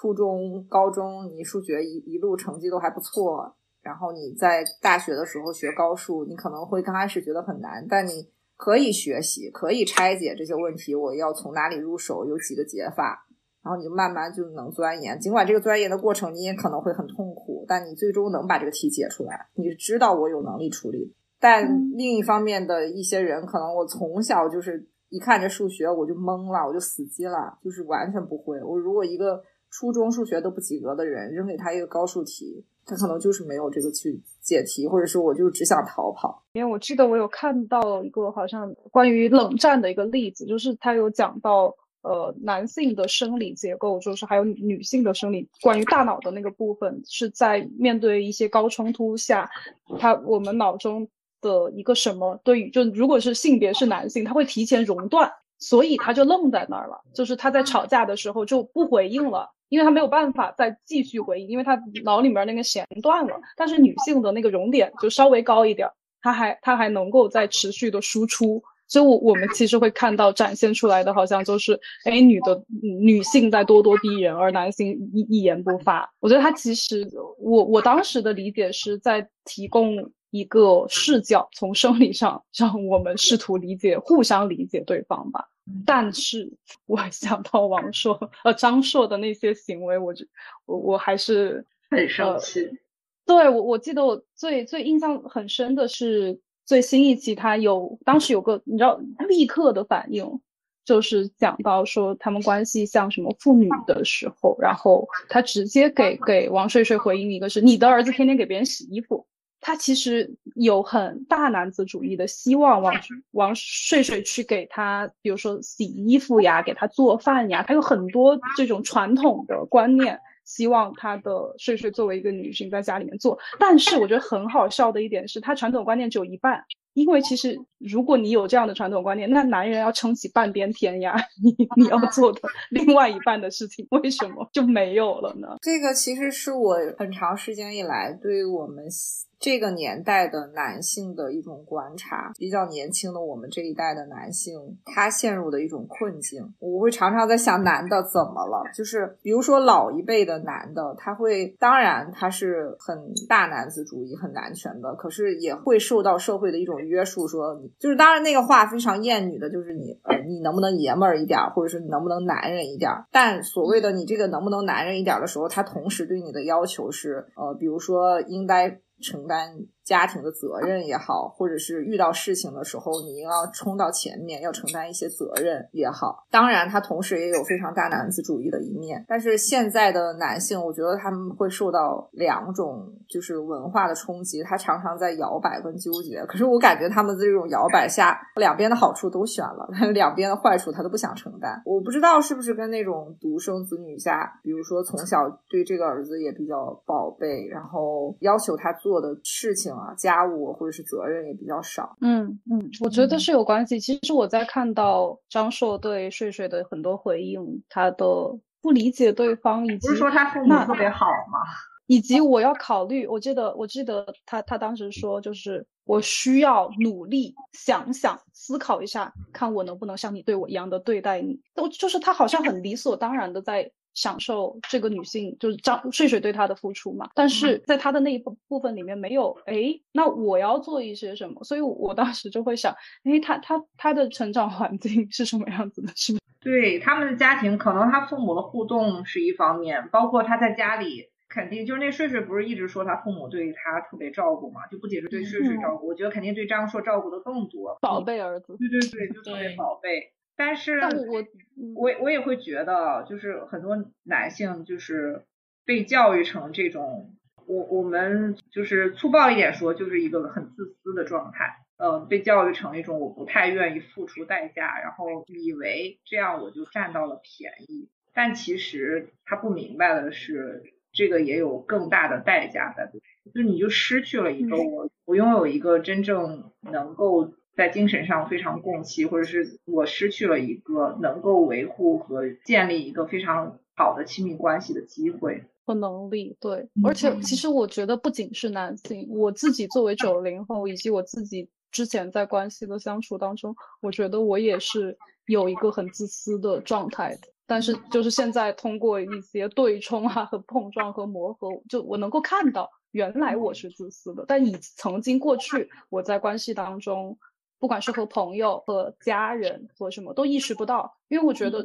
初中、高中，你数学一一路成绩都还不错，然后你在大学的时候学高数，你可能会刚开始觉得很难，但你可以学习，可以拆解这些问题。我要从哪里入手？有几个解法，然后你就慢慢就能钻研。尽管这个钻研的过程你也可能会很痛苦，但你最终能把这个题解出来。你知道我有能力处理。但另一方面的一些人，可能我从小就是一看这数学我就懵了，我就死机了，就是完全不会。我如果一个。初中数学都不及格的人，扔给他一个高数题，他可能就是没有这个去解题，或者是我就只想逃跑。因为我记得我有看到一个好像关于冷战的一个例子，就是他有讲到，呃，男性的生理结构，就是还有女性的生理，关于大脑的那个部分，是在面对一些高冲突下，他我们脑中的一个什么，对于就如果是性别是男性，他会提前熔断，所以他就愣在那儿了，就是他在吵架的时候就不回应了。因为他没有办法再继续回应，因为他脑里面那个弦断了。但是女性的那个熔点就稍微高一点，她还她还能够再持续的输出，所以，我我们其实会看到展现出来的，好像就是哎，女的女性在咄咄逼人，而男性一一言不发。我觉得他其实，我我当时的理解是在提供一个视角，从生理上让我们试图理解、互相理解对方吧。但是我想到王朔呃张硕的那些行为，我就我我还是很生气。对我，我记得我最最印象很深的是。最新一期，他有当时有个你知道立刻的反应，就是讲到说他们关系像什么父女的时候，然后他直接给给王睡睡回应一个是你的儿子天天给别人洗衣服，他其实有很大男子主义的希望往往睡睡去给他，比如说洗衣服呀，给他做饭呀，他有很多这种传统的观念。希望他的睡睡作为一个女性在家里面做，但是我觉得很好笑的一点是他传统观念只有一半，因为其实如果你有这样的传统观念，那男人要撑起半边天呀，你你要做的另外一半的事情为什么就没有了呢？这个其实是我很长时间以来对我们。这个年代的男性的一种观察，比较年轻的我们这一代的男性，他陷入的一种困境。我会常常在想，男的怎么了？就是比如说老一辈的男的，他会，当然他是很大男子主义、很男权的，可是也会受到社会的一种约束，说你，就是当然那个话非常厌女的，就是你，你能不能爷们儿一点，或者是你能不能男人一点？但所谓的你这个能不能男人一点的时候，他同时对你的要求是，呃，比如说应该。承担。家庭的责任也好，或者是遇到事情的时候，你要冲到前面，要承担一些责任也好。当然，他同时也有非常大男子主义的一面。但是现在的男性，我觉得他们会受到两种就是文化的冲击，他常常在摇摆跟纠结。可是我感觉他们这种摇摆下，两边的好处都选了，两边的坏处他都不想承担。我不知道是不是跟那种独生子女家，比如说从小对这个儿子也比较宝贝，然后要求他做的事情。啊，家务或者是责任也比较少。嗯嗯，我觉得是有关系。其实我在看到张硕对睡睡的很多回应，他的不理解对方，以及不是说他父母特别好吗？以及我要考虑，我记得我记得他他当时说，就是我需要努力想想思考一下，看我能不能像你对我一样的对待你。都就是他好像很理所当然的在。享受这个女性就是张睡睡对她的付出嘛，但是在她的那一部部分里面没有哎，那我要做一些什么？所以我当时就会想，哎，他他他的成长环境是什么样子的？是？对他们的家庭，可能他父母的互动是一方面，包括他在家里肯定就是那睡睡不是一直说他父母对他特别照顾嘛，就不仅是对睡睡照顾，我觉得肯定对张硕照顾的更多，宝贝儿子，对对对，就特别宝贝。但是，我我我也会觉得，就是很多男性就是被教育成这种，我我们就是粗暴一点说，就是一个很自私的状态，呃，被教育成一种我不太愿意付出代价，然后以为这样我就占到了便宜，但其实他不明白的是，这个也有更大的代价在，就你就失去了一个我我拥有一个真正能够。在精神上非常共气，或者是我失去了一个能够维护和建立一个非常好的亲密关系的机会和能力。对，而且其实我觉得不仅是男性，我自己作为九零后，以及我自己之前在关系的相处当中，我觉得我也是有一个很自私的状态的。但是就是现在通过一些对冲啊和碰撞和磨合，就我能够看到原来我是自私的，但以曾经过去我在关系当中。不管是和朋友、和家人、和什么都意识不到，因为我觉得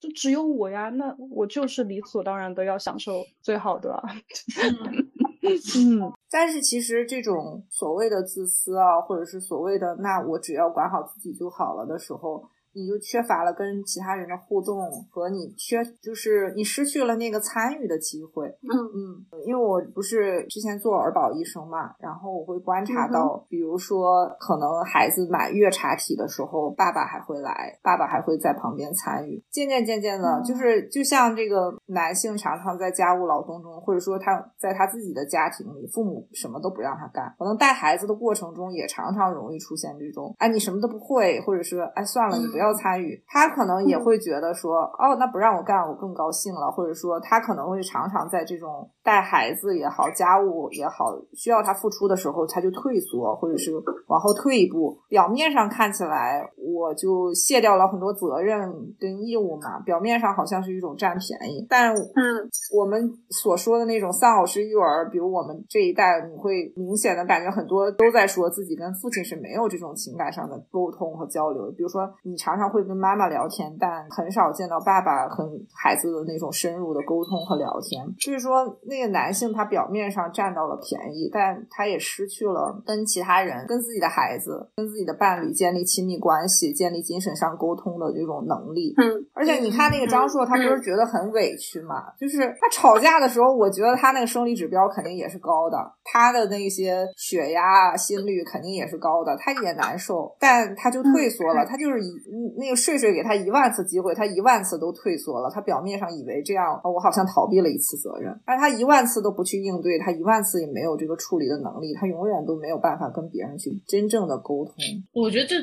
就只有我呀，那我就是理所当然的要享受最好的。嗯，但是其实这种所谓的自私啊，或者是所谓的那我只要管好自己就好了的时候。你就缺乏了跟其他人的互动，和你缺就是你失去了那个参与的机会。嗯嗯，因为我不是之前做儿保医生嘛，然后我会观察到，比如说可能孩子满月查体的时候，爸爸还会来，爸爸还会在旁边参与。渐渐渐渐的，就是就像这个男性常常在家务劳动中，或者说他在他自己的家庭里，父母什么都不让他干，可能带孩子的过程中也常常容易出现这种，哎，你什么都不会，或者是哎，算了，你不要。要参与，他可能也会觉得说，哦，那不让我干，我更高兴了，或者说他可能会常常在这种带孩子也好、家务也好需要他付出的时候，他就退缩，或者是往后退一步。表面上看起来，我就卸掉了很多责任跟义务嘛，表面上好像是一种占便宜，但嗯我们所说的那种丧偶式育儿，比如我们这一代，你会明显的感觉很多都在说自己跟父亲是没有这种情感上的沟通和交流。比如说，你常常常会跟妈妈聊天，但很少见到爸爸和孩子的那种深入的沟通和聊天。所以说，那个男性他表面上占到了便宜，但他也失去了跟其他人、跟自己的孩子、跟自己的伴侣建立亲密关系、建立精神上沟通的这种能力。嗯，而且你看那个张硕，他不是觉得很委屈嘛？就是他吵架的时候，我觉得他那个生理指标肯定也是高的，他的那些血压啊、心率肯定也是高的，他也难受，但他就退缩了。他就是一那个睡睡给他一万次机会，他一万次都退缩了。他表面上以为这样，我好像逃避了一次责任，但他一万次都不去应对，他一万次也没有这个处理的能力，他永远都没有办法跟别人去真正的沟通。我觉得这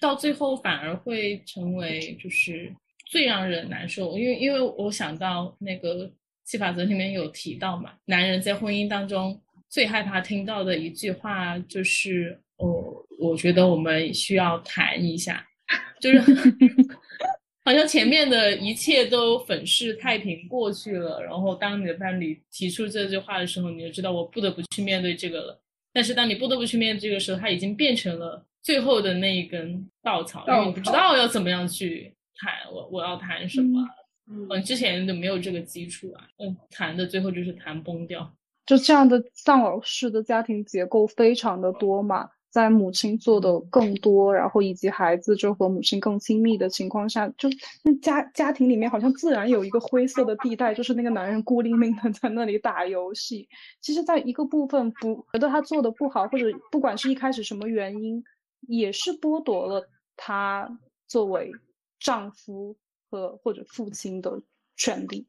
到最后反而会成为就是最让人难受，因为因为我想到那个七法则里面有提到嘛，男人在婚姻当中最害怕听到的一句话就是哦，我觉得我们需要谈一下，就是好像前面的一切都粉饰太平过去了，然后当你的伴侣提出这句话的时候，你就知道我不得不去面对这个了。但是当你不得不去面对这个时候，它已经变成了最后的那一根稻草，因为你不知道要怎么样去谈，我我要谈什么，嗯，之前就没有这个基础啊，嗯，谈的最后就是谈崩掉。就这样的丧偶式的家庭结构非常的多嘛，在母亲做的更多，然后以及孩子就和母亲更亲密的情况下，就那家家庭里面好像自然有一个灰色的地带，就是那个男人孤零零的在那里打游戏。其实，在一个部分不觉得他做的不好，或者不管是一开始什么原因，也是剥夺了他作为丈夫和或者父亲的权利。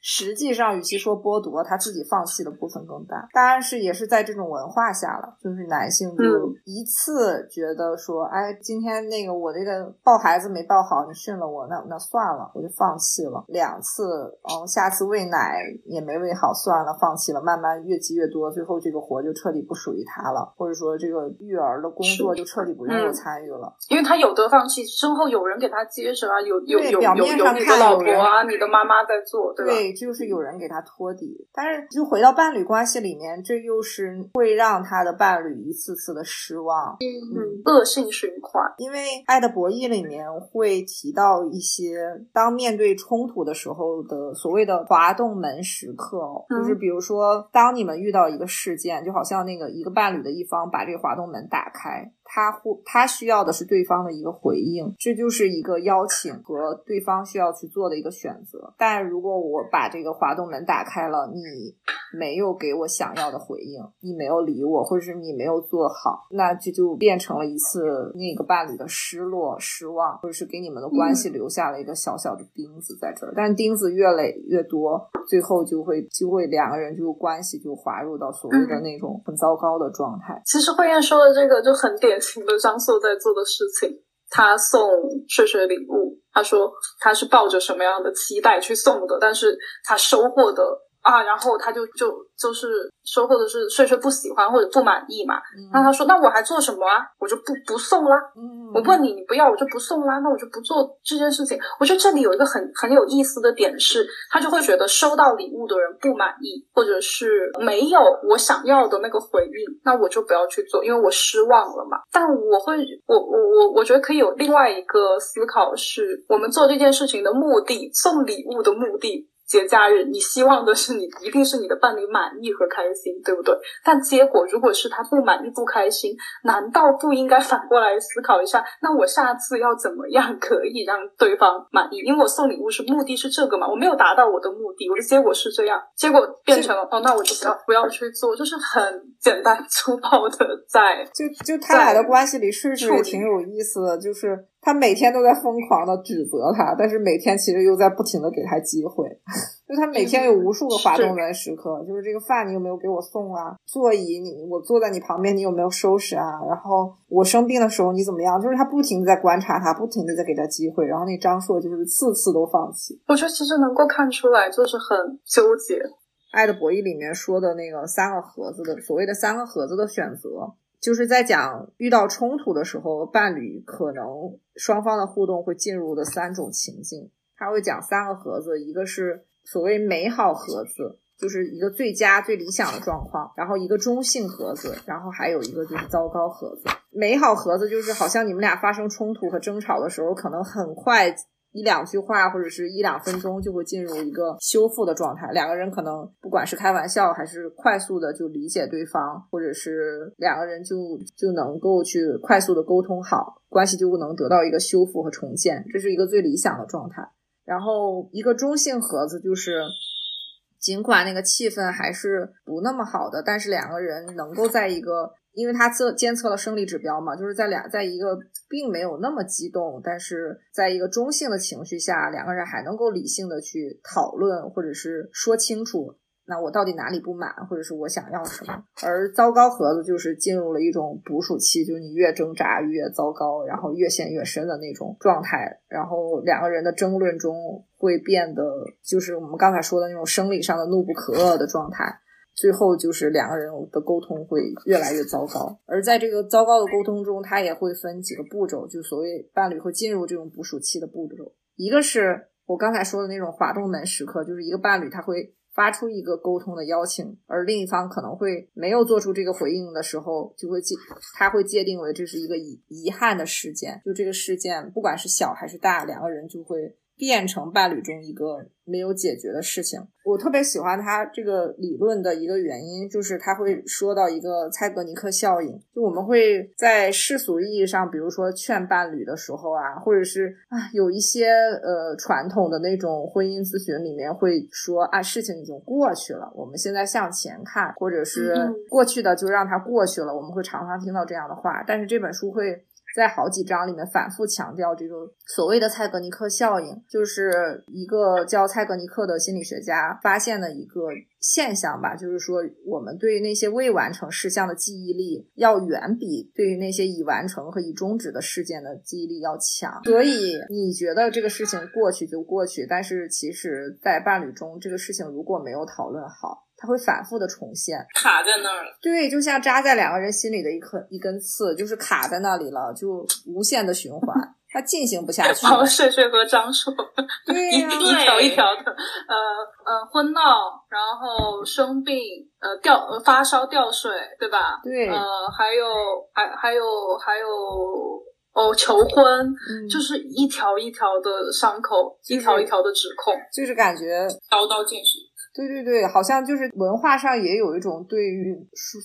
实际上，与其说剥夺，他自己放弃的部分更大。当然是也是在这种文化下了，就是男性就一次觉得说，哎，今天那个我这个抱孩子没抱好，你训了我，那那算了，我就放弃了。两次，嗯，下次喂奶也没喂好，算了，放弃了。慢慢越积越多，最后这个活就彻底不属于他了，或者说这个育儿的工作就彻底不用我参与了。因为他有的放弃身后，有人给他接着啊，有有有表面上你的老婆啊，你的妈妈在做，对吧？对。就是有人给他托底，但是就回到伴侣关系里面，这又是会让他的伴侣一次次的失望，嗯，恶性循环。因为《爱的博弈》里面会提到一些当面对冲突的时候的所谓的滑动门时刻，就是比如说当你们遇到一个事件，就好像那个一个伴侣的一方把这个滑动门打开。他或他需要的是对方的一个回应，这就是一个邀请和对方需要去做的一个选择。但如果我把这个滑动门打开了，你没有给我想要的回应，你没有理我，或者是你没有做好，那这就变成了一次那个伴侣的失落、失望，或者是给你们的关系留下了一个小小的钉子在这儿。但钉子越垒越多，最后就会就会两个人就关系就滑入到所谓的那种很糟糕的状态。其实慧燕说的这个就很典请的张硕在做的事情。他送睡睡礼物，他说他是抱着什么样的期待去送的，但是他收获的啊，然后他就就就是收获的是睡睡不喜欢或者不满意嘛。那他说那我还做什么啊？我就不不送啦。嗯我问你，你不要我就不送啦，那我就不做这件事情。我觉得这里有一个很很有意思的点是，他就会觉得收到礼物的人不满意，或者是没有我想要的那个回应，那我就不要去做，因为我失望了嘛。但我会，我我我我觉得可以有另外一个思考，是我们做这件事情的目的，送礼物的目的。节假日，你希望的是你一定是你的伴侣满意和开心，对不对？但结果如果是他不满意、不开心，难道不应该反过来思考一下？那我下次要怎么样可以让对方满意？因为我送礼物是目的是这个嘛，我没有达到我的目的，我的结果是这样，结果变成了哦，那我就不要不要去做，就是很简单粗暴的在就就他俩的关系里，是是也挺有意思的，就是他每天都在疯狂的指责他，但是每天其实又在不停的给他机会。就他每天有无数个滑动的时刻，就是这个饭你有没有给我送啊？座椅你我坐在你旁边，你有没有收拾啊？然后我生病的时候你怎么样？就是他不停的在观察他，不停的在给他机会。然后那张硕就是次次都放弃。我觉得其实能够看出来，就是很纠结。《爱的博弈》里面说的那个三个盒子的所谓的三个盒子的选择。就是在讲遇到冲突的时候，伴侣可能双方的互动会进入的三种情境。他会讲三个盒子，一个是所谓美好盒子，就是一个最佳最理想的状况；然后一个中性盒子，然后还有一个就是糟糕盒子。美好盒子就是好像你们俩发生冲突和争吵的时候，可能很快。一两句话或者是一两分钟就会进入一个修复的状态，两个人可能不管是开玩笑还是快速的就理解对方，或者是两个人就就能够去快速的沟通好，关系就能得到一个修复和重建，这是一个最理想的状态。然后一个中性盒子就是，尽管那个气氛还是不那么好的，但是两个人能够在一个。因为他测监测了生理指标嘛，就是在两在一个并没有那么激动，但是在一个中性的情绪下，两个人还能够理性的去讨论或者是说清楚，那我到底哪里不满，或者是我想要什么。而糟糕盒子就是进入了一种捕鼠期，就是你越挣扎越糟糕，然后越陷越深的那种状态，然后两个人的争论中会变得就是我们刚才说的那种生理上的怒不可遏的状态。最后就是两个人的沟通会越来越糟糕，而在这个糟糕的沟通中，他也会分几个步骤，就所谓伴侣会进入这种捕鼠期的步骤。一个是我刚才说的那种滑动门时刻，就是一个伴侣他会发出一个沟通的邀请，而另一方可能会没有做出这个回应的时候，就会界他会界定为这是一个遗遗憾的事件，就这个事件不管是小还是大，两个人就会。变成伴侣中一个没有解决的事情。我特别喜欢他这个理论的一个原因，就是他会说到一个蔡格尼克效应。就我们会在世俗意义上，比如说劝伴侣的时候啊，或者是啊有一些呃传统的那种婚姻咨询里面会说啊事情已经过去了，我们现在向前看，或者是过去的就让它过去了。我们会常常听到这样的话，但是这本书会。在好几章里面反复强调这个所谓的蔡格尼克效应，就是一个叫蔡格尼克的心理学家发现的一个现象吧，就是说我们对于那些未完成事项的记忆力要远比对于那些已完成和已终止的事件的记忆力要强。所以你觉得这个事情过去就过去，但是其实在伴侣中这个事情如果没有讨论好。它会反复的重现，卡在那儿了。对，就像扎在两个人心里的一颗一根刺，就是卡在那里了，就无限的循环，它进行不下去。然后睡睡和张硕，对一一条一条的，呃呃，婚闹，然后生病，呃掉发烧掉水，对吧？对，呃，还有还还有还有哦，求婚，就是一条一条的伤口，一条一条的指控，就是感觉刀刀见血。对对对，好像就是文化上也有一种对于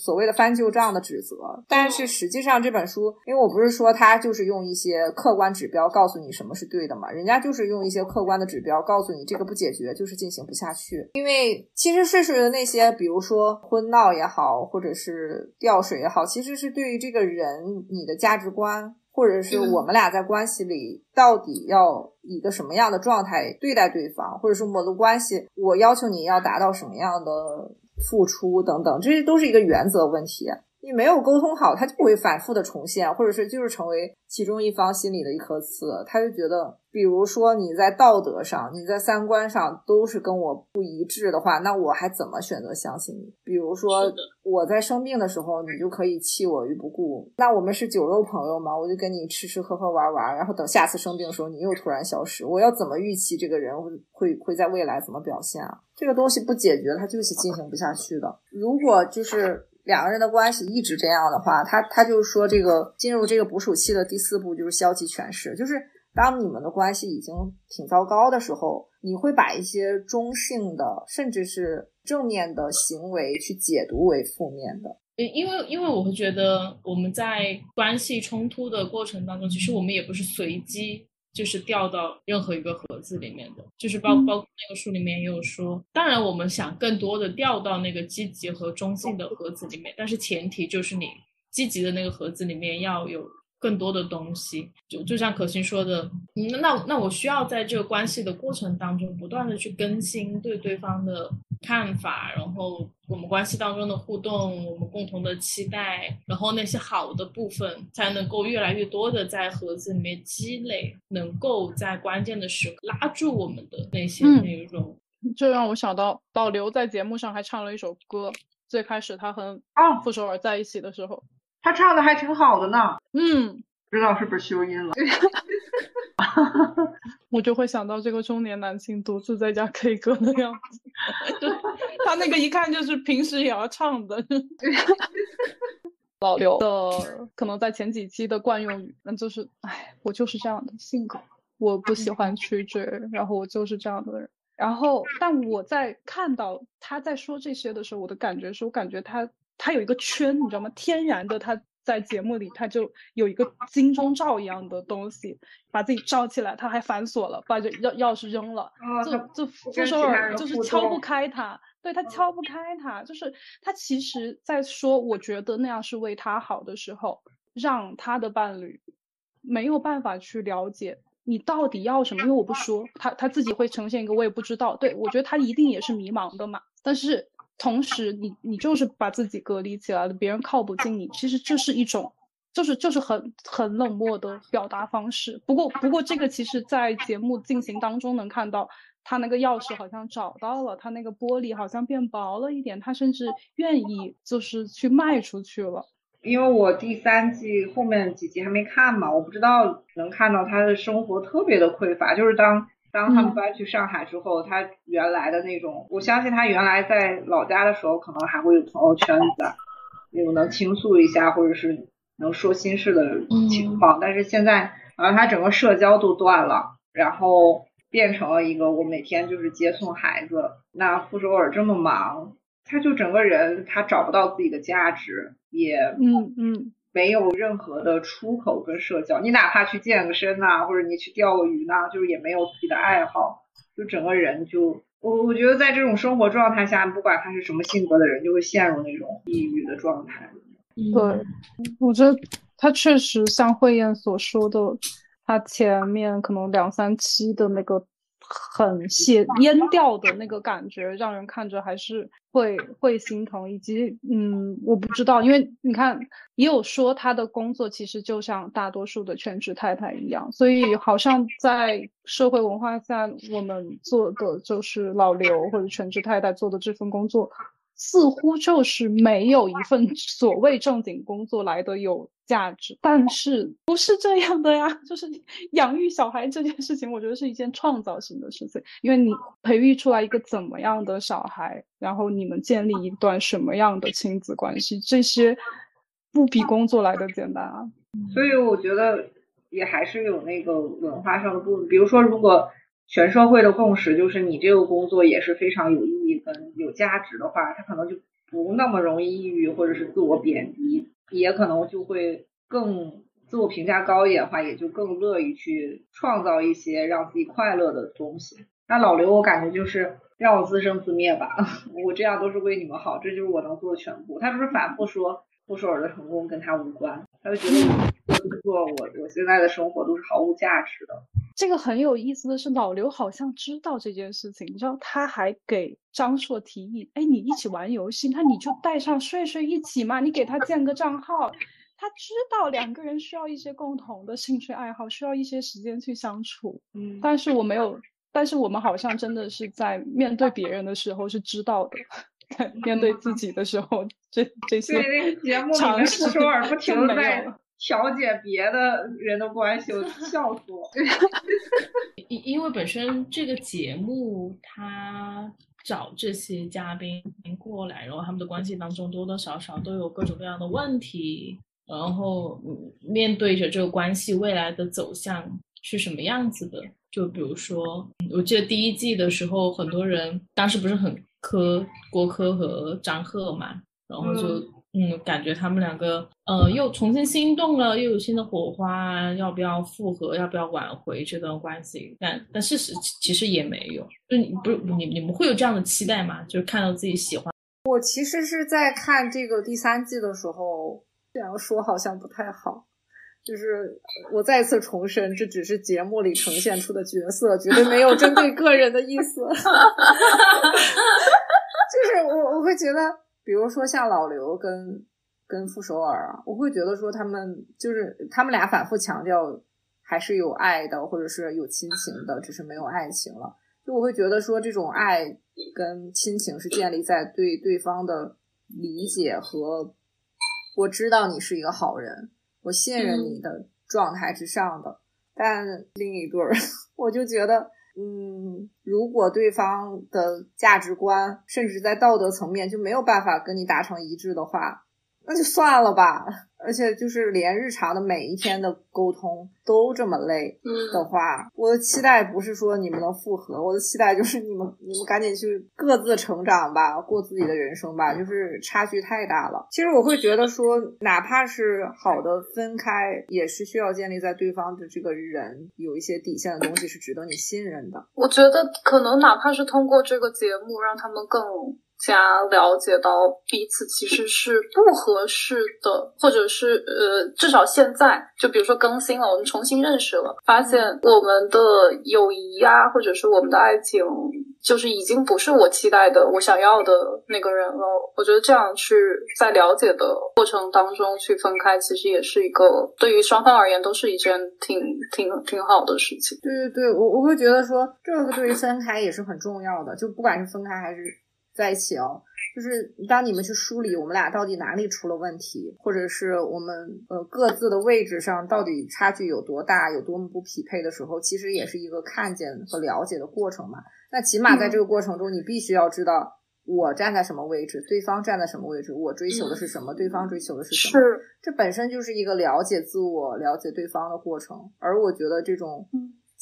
所谓的翻旧账的指责，但是实际上这本书，因为我不是说他就是用一些客观指标告诉你什么是对的嘛，人家就是用一些客观的指标告诉你这个不解决就是进行不下去。因为其实睡睡的那些，比如说婚闹也好，或者是掉水也好，其实是对于这个人你的价值观。或者是我们俩在关系里到底要以一个什么样的状态对待对方，或者是我们的关系，我要求你要达到什么样的付出等等，这些都是一个原则问题。你没有沟通好，他就会反复的重现，或者是就是成为其中一方心里的一颗刺。他就觉得，比如说你在道德上、你在三观上都是跟我不一致的话，那我还怎么选择相信你？比如说我在生病的时候，你就可以弃我于不顾，那我们是酒肉朋友嘛？我就跟你吃吃喝喝玩玩，然后等下次生病的时候，你又突然消失，我要怎么预期这个人会会会在未来怎么表现啊？这个东西不解决，它就是进行不下去的。如果就是。两个人的关系一直这样的话，他他就说这个进入这个捕鼠器的第四步就是消极诠释，就是当你们的关系已经挺糟糕的时候，你会把一些中性的甚至是正面的行为去解读为负面的。因因为因为我会觉得我们在关系冲突的过程当中，其实我们也不是随机。就是掉到任何一个盒子里面的，就是包包括那个书里面也有说，当然我们想更多的掉到那个积极和中性的盒子里面，但是前提就是你积极的那个盒子里面要有更多的东西。就就像可心说的，嗯，那那我需要在这个关系的过程当中，不断的去更新对对方的看法，然后我们关系当中的互动，我们共同的期待，然后那些好的部分，才能够越来越多的在盒子里面积累，能够在关键的时刻拉住我们的那些内容。这让我想到老刘在节目上还唱了一首歌，最开始他和啊傅首尔在一起的时候，他唱的还挺好的呢，嗯，不知道是不是修音了。我就会想到这个中年男性独自在家 K 歌的样子，就他那个一看就是平时也要唱的。老刘的可能在前几期的惯用语，那就是哎，我就是这样的性格，我不喜欢去追，然后我就是这样的人。然后，但我在看到他在说这些的时候，我的感觉是我感觉他他有一个圈，你知道吗？天然的他在节目里他就有一个金钟罩一样的东西，把自己罩起来，他还反锁了，把这钥钥匙扔了，就就傅首尔就是敲不开他，对他敲不开他，就是他其实在说，我觉得那样是为他好的时候，让他的伴侣没有办法去了解。你到底要什么？因为我不说，他他自己会呈现一个我也不知道。对我觉得他一定也是迷茫的嘛。但是同时，你你就是把自己隔离起来了，别人靠不近你。其实这是一种，就是就是很很冷漠的表达方式。不过不过这个其实，在节目进行当中能看到，他那个钥匙好像找到了，他那个玻璃好像变薄了一点，他甚至愿意就是去卖出去了。因为我第三季后面几集还没看嘛，我不知道能看到他的生活特别的匮乏。就是当当他们搬去上海之后，他原来的那种，我相信他原来在老家的时候，可能还会有朋友圈子，那种能倾诉一下或者是能说心事的情况。但是现在，然后他整个社交都断了，然后变成了一个我每天就是接送孩子。那傅首尔这么忙。他就整个人，他找不到自己的价值，也嗯嗯，没有任何的出口跟社交。你哪怕去健个身呐，或者你去钓个鱼呐，就是也没有自己的爱好，就整个人就我我觉得在这种生活状态下，不管他是什么性格的人，就会陷入那种抑郁的状态。对，我觉得他确实像慧燕所说的，他前面可能两三期的那个。很写阉掉的那个感觉，让人看着还是会会心疼。以及，嗯，我不知道，因为你看，也有说他的工作其实就像大多数的全职太太一样，所以好像在社会文化下，我们做的就是老刘或者全职太太做的这份工作。似乎就是没有一份所谓正经工作来的有价值，但是不是这样的呀？就是养育小孩这件事情，我觉得是一件创造性的事情，因为你培育出来一个怎么样的小孩，然后你们建立一段什么样的亲子关系，这些不比工作来的简单啊。所以我觉得也还是有那个文化上的部分，比如说如果。全社会的共识就是你这个工作也是非常有意义跟有价值的话，他可能就不那么容易抑郁或者是自我贬低，也可能就会更自我评价高一点的话，也就更乐意去创造一些让自己快乐的东西。那老刘，我感觉就是让我自生自灭吧，我这样都是为你们好，这就是我能做的全部。他不是反复说傅首尔的成功跟他无关，他就觉得做我我现在的生活都是毫无价值的。这个很有意思的是，老刘好像知道这件事情，你知道，他还给张硕提议，哎，你一起玩游戏，那你就带上睡睡一起嘛，你给他建个账号。他知道两个人需要一些共同的兴趣爱好，需要一些时间去相处。嗯，但是我没有，但是我们好像真的是在面对别人的时候是知道的，面对自己的时候，这这些节目里面，傅首尔不停的在。调解别的人的关系，我笑死我。因因为本身这个节目，他找这些嘉宾过来，然后他们的关系当中多多少少都有各种各样的问题，然后面对着这个关系未来的走向是什么样子的？就比如说，我记得第一季的时候，很多人当时不是很磕郭柯和张赫嘛，然后就。嗯，感觉他们两个，呃，又重新心动了，又有新的火花，要不要复合？要不要挽回这段关系？但但事实其实也没有。就你不是你你们会有这样的期待吗？就是看到自己喜欢。我其实是在看这个第三季的时候，这样说好像不太好。就是我再次重申，这只是节目里呈现出的角色，绝对没有针对个人的意思。就是我我会觉得，比如说像老刘跟跟傅首尔啊，我会觉得说他们就是他们俩反复强调还是有爱的，或者是有亲情的，只是没有爱情了。就我会觉得说这种爱跟亲情是建立在对对方的理解和我知道你是一个好人。我信任你的状态之上的，但另一对儿，我就觉得，嗯，如果对方的价值观甚至在道德层面就没有办法跟你达成一致的话，那就算了吧。而且就是连日常的每一天的沟通都这么累的话，我的期待不是说你们能复合，我的期待就是你们你们赶紧去各自成长吧，过自己的人生吧，就是差距太大了。其实我会觉得说，哪怕是好的分开，也是需要建立在对方的这个人有一些底线的东西是值得你信任的。我觉得可能哪怕是通过这个节目让他们更。加了解到彼此其实是不合适的，或者是呃，至少现在就比如说更新了，我们重新认识了，发现我们的友谊呀，或者是我们的爱情，就是已经不是我期待的、我想要的那个人了。我觉得这样去在了解的过程当中去分开，其实也是一个对于双方而言都是一件挺挺挺好的事情。对对对，我我会觉得说这个对于分开也是很重要的，就不管是分开还是。在一起哦，就是当你们去梳理我们俩到底哪里出了问题，或者是我们呃各自的位置上到底差距有多大，有多么不匹配的时候，其实也是一个看见和了解的过程嘛。那起码在这个过程中，你必须要知道我站在什么位置，对方站在什么位置，我追求的是什么，对方追求的是什么。这本身就是一个了解自我、了解对方的过程。而我觉得这种。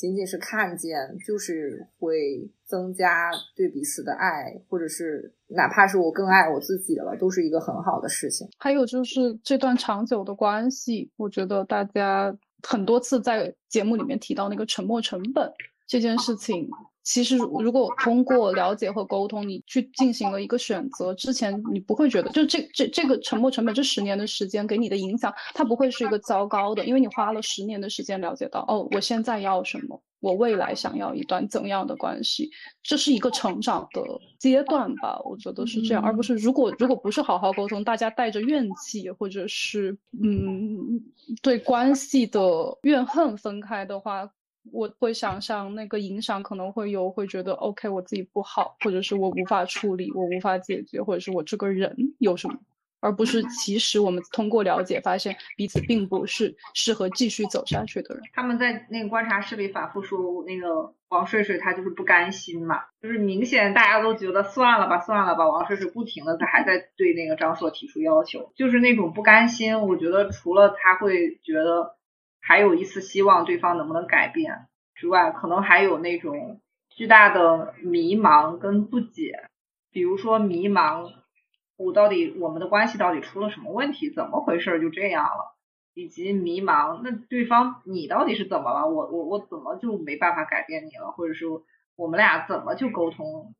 仅仅是看见，就是会增加对彼此的爱，或者是哪怕是我更爱我自己了，都是一个很好的事情。还有就是这段长久的关系，我觉得大家很多次在节目里面提到那个沉没成本这件事情。其实，如果通过了解和沟通，你去进行了一个选择之前，你不会觉得，就这这这个沉没成本，这十年的时间给你的影响，它不会是一个糟糕的，因为你花了十年的时间了解到，哦，我现在要什么，我未来想要一段怎样的关系，这是一个成长的阶段吧，我觉得是这样，而不是如果如果不是好好沟通，大家带着怨气或者是嗯对关系的怨恨分开的话。我会想象那个影响可能会有，会觉得 OK，我自己不好，或者是我无法处理，我无法解决，或者是我这个人有什么，而不是其实我们通过了解发现彼此并不是适合继续走下去的人。他们在那个观察室里反复说，那个王睡睡他就是不甘心嘛，就是明显大家都觉得算了吧，算了吧。王睡睡不停的他还在对那个张硕提出要求，就是那种不甘心。我觉得除了他会觉得。还有一丝希望对方能不能改变之外，可能还有那种巨大的迷茫跟不解。比如说迷茫，我到底我们的关系到底出了什么问题？怎么回事就这样了？以及迷茫，那对方你到底是怎么了？我我我怎么就没办法改变你了？或者说我们俩怎么就沟通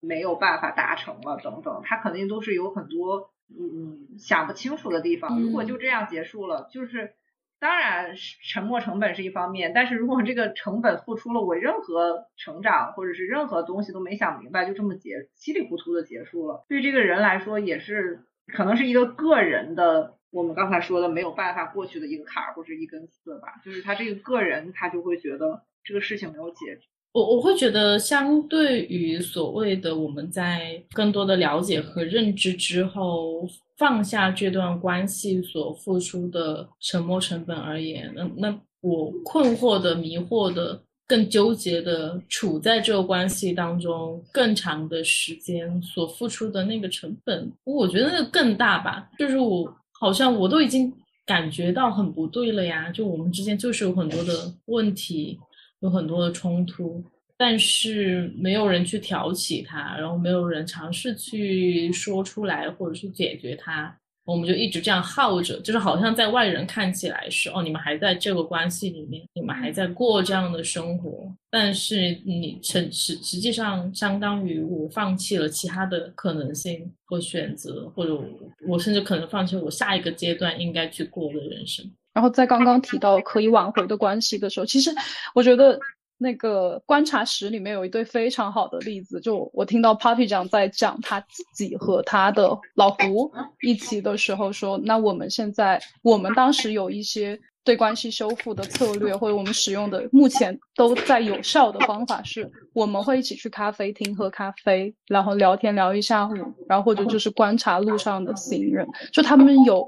没有办法达成了？等等，他肯定都是有很多嗯想不清楚的地方。如果就这样结束了，就是。当然，沉没成本是一方面，但是如果这个成本付出了，我任何成长或者是任何东西都没想明白，就这么结稀里糊涂的结束了，对这个人来说也是可能是一个个人的，我们刚才说的没有办法过去的一个坎儿或者一根刺吧，就是他这个个人他就会觉得这个事情没有解决。我我会觉得，相对于所谓的我们在更多的了解和认知之后，放下这段关系所付出的沉没成本而言，那那我困惑的、迷惑的、更纠结的，处在这个关系当中更长的时间所付出的那个成本，我觉得那个更大吧。就是我好像我都已经感觉到很不对了呀，就我们之间就是有很多的问题。有很多的冲突，但是没有人去挑起它，然后没有人尝试去说出来或者去解决它。我们就一直这样耗着，就是好像在外人看起来是哦，你们还在这个关系里面，你们还在过这样的生活，但是你成实实际上相当于我放弃了其他的可能性和选择，或者我甚至可能放弃我下一个阶段应该去过的人生。然后在刚刚提到可以挽回的关系的时候，其实我觉得那个观察室里面有一对非常好的例子，就我听到 Papi 酱在讲他自己和他的老胡一起的时候说，那我们现在我们当时有一些。对关系修复的策略，或者我们使用的目前都在有效的方法是，我们会一起去咖啡厅喝咖啡，然后聊天聊一下午，然后或者就是观察路上的行人，就他们有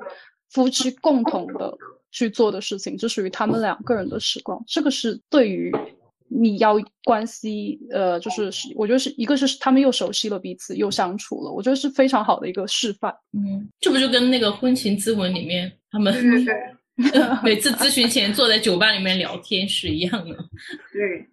夫妻共同的去做的事情，就属于他们两个人的时光。这个是对于你要关系，呃，就是我觉得是一个是他们又熟悉了彼此，又相处了，我觉得是非常好的一个示范。嗯，这不就跟那个婚情咨文里面他们。每次咨询前坐在酒吧里面聊天是一样的。对。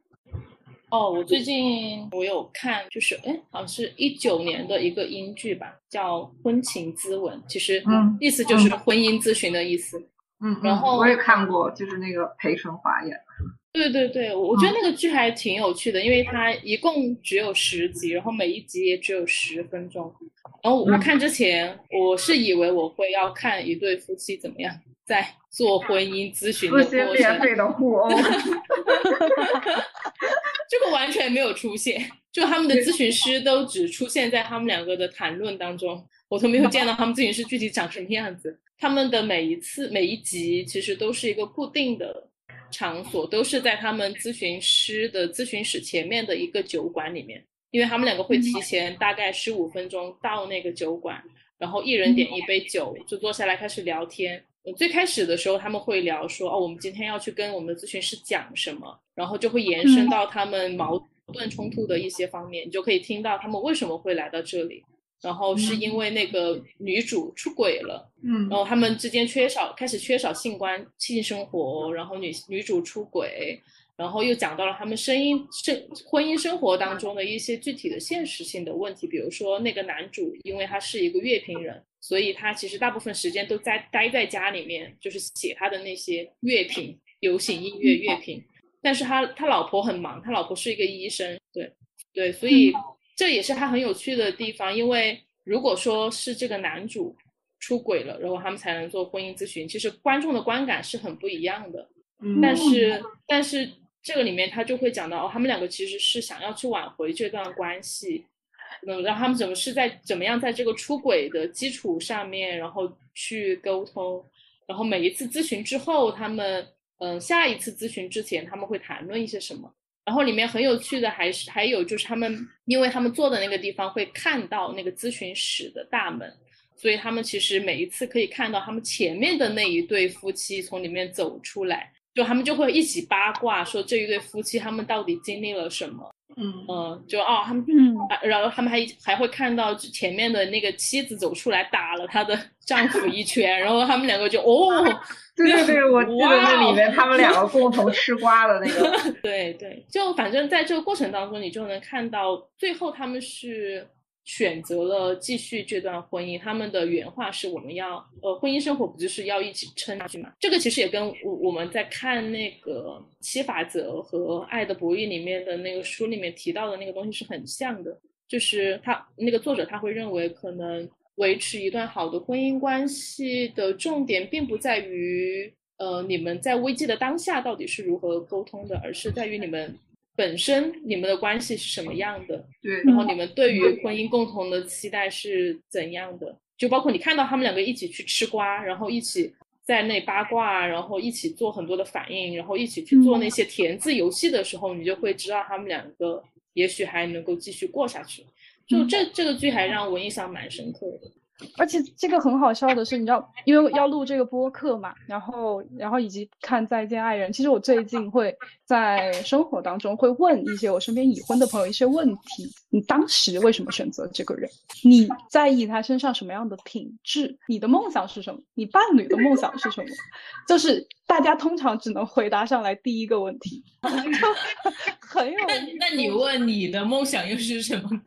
哦，我最近我有看，就是哎，好像是一九年的一个英剧吧，叫《婚情咨文》，其实意思就是婚姻咨询的意思。嗯。然后我也看过，就是那个裴春华演的。对对对，我觉得那个剧还挺有趣的，因为它一共只有十集，然后每一集也只有十分钟。然后我看之前，我是以为我会要看一对夫妻怎么样。在做婚姻咨询的过程，费的互殴，这个完全没有出现，就他们的咨询师都只出现在他们两个的谈论当中，我都没有见到他们咨询师具体长什么样子。他们的每一次每一集其实都是一个固定的场所，都是在他们咨询师的咨询室前面的一个酒馆里面，因为他们两个会提前大概十五分钟到那个酒馆，然后一人点一杯酒，就坐下来开始聊天。最开始的时候，他们会聊说，哦，我们今天要去跟我们的咨询师讲什么，然后就会延伸到他们矛盾冲突的一些方面，你就可以听到他们为什么会来到这里，然后是因为那个女主出轨了，嗯，然后他们之间缺少开始缺少性关性生活，然后女女主出轨。然后又讲到了他们声音生婚姻生活当中的一些具体的现实性的问题，比如说那个男主，因为他是一个乐评人，所以他其实大部分时间都在待在家里面，就是写他的那些乐评、流行音乐乐评。但是他他老婆很忙，他老婆是一个医生，对对，所以这也是他很有趣的地方。因为如果说是这个男主出轨了，然后他们才能做婚姻咨询，其实观众的观感是很不一样的。但是但是。这个里面他就会讲到，哦，他们两个其实是想要去挽回这段关系，嗯，让他们怎么是在怎么样在这个出轨的基础上面，然后去沟通，然后每一次咨询之后，他们嗯下一次咨询之前他们会谈论一些什么，然后里面很有趣的还是还有就是他们，因为他们坐的那个地方会看到那个咨询室的大门，所以他们其实每一次可以看到他们前面的那一对夫妻从里面走出来。就他们就会一起八卦，说这一对夫妻他们到底经历了什么？嗯嗯，就哦，他们，嗯，然后他们还还会看到前面的那个妻子走出来打了她的丈夫一拳，然后他们两个就哦，对对对，我记得那里面他们两个共同吃瓜的那个，对对，就反正在这个过程当中，你就能看到最后他们是。选择了继续这段婚姻，他们的原话是我们要呃，婚姻生活不就是要一起撑下去嘛？这个其实也跟我我们在看那个七法则和爱的博弈里面的那个书里面提到的那个东西是很像的，就是他那个作者他会认为，可能维持一段好的婚姻关系的重点，并不在于呃你们在危机的当下到底是如何沟通的，而是在于你们。本身你们的关系是什么样的？对，然后你们对于婚姻共同的期待是怎样的？就包括你看到他们两个一起去吃瓜，然后一起在那八卦，然后一起做很多的反应，然后一起去做那些填字游戏的时候，你就会知道他们两个也许还能够继续过下去。就这这个剧还让我印象蛮深刻的。而且这个很好笑的是，你知道，因为要录这个播客嘛，然后，然后以及看《再见爱人》，其实我最近会在生活当中会问一些我身边已婚的朋友一些问题：你当时为什么选择这个人？你在意他身上什么样的品质？你的梦想是什么？你伴侣的梦想是什么？就是大家通常只能回答上来第一个问题，很有。那那你问你的梦想又是什么呢？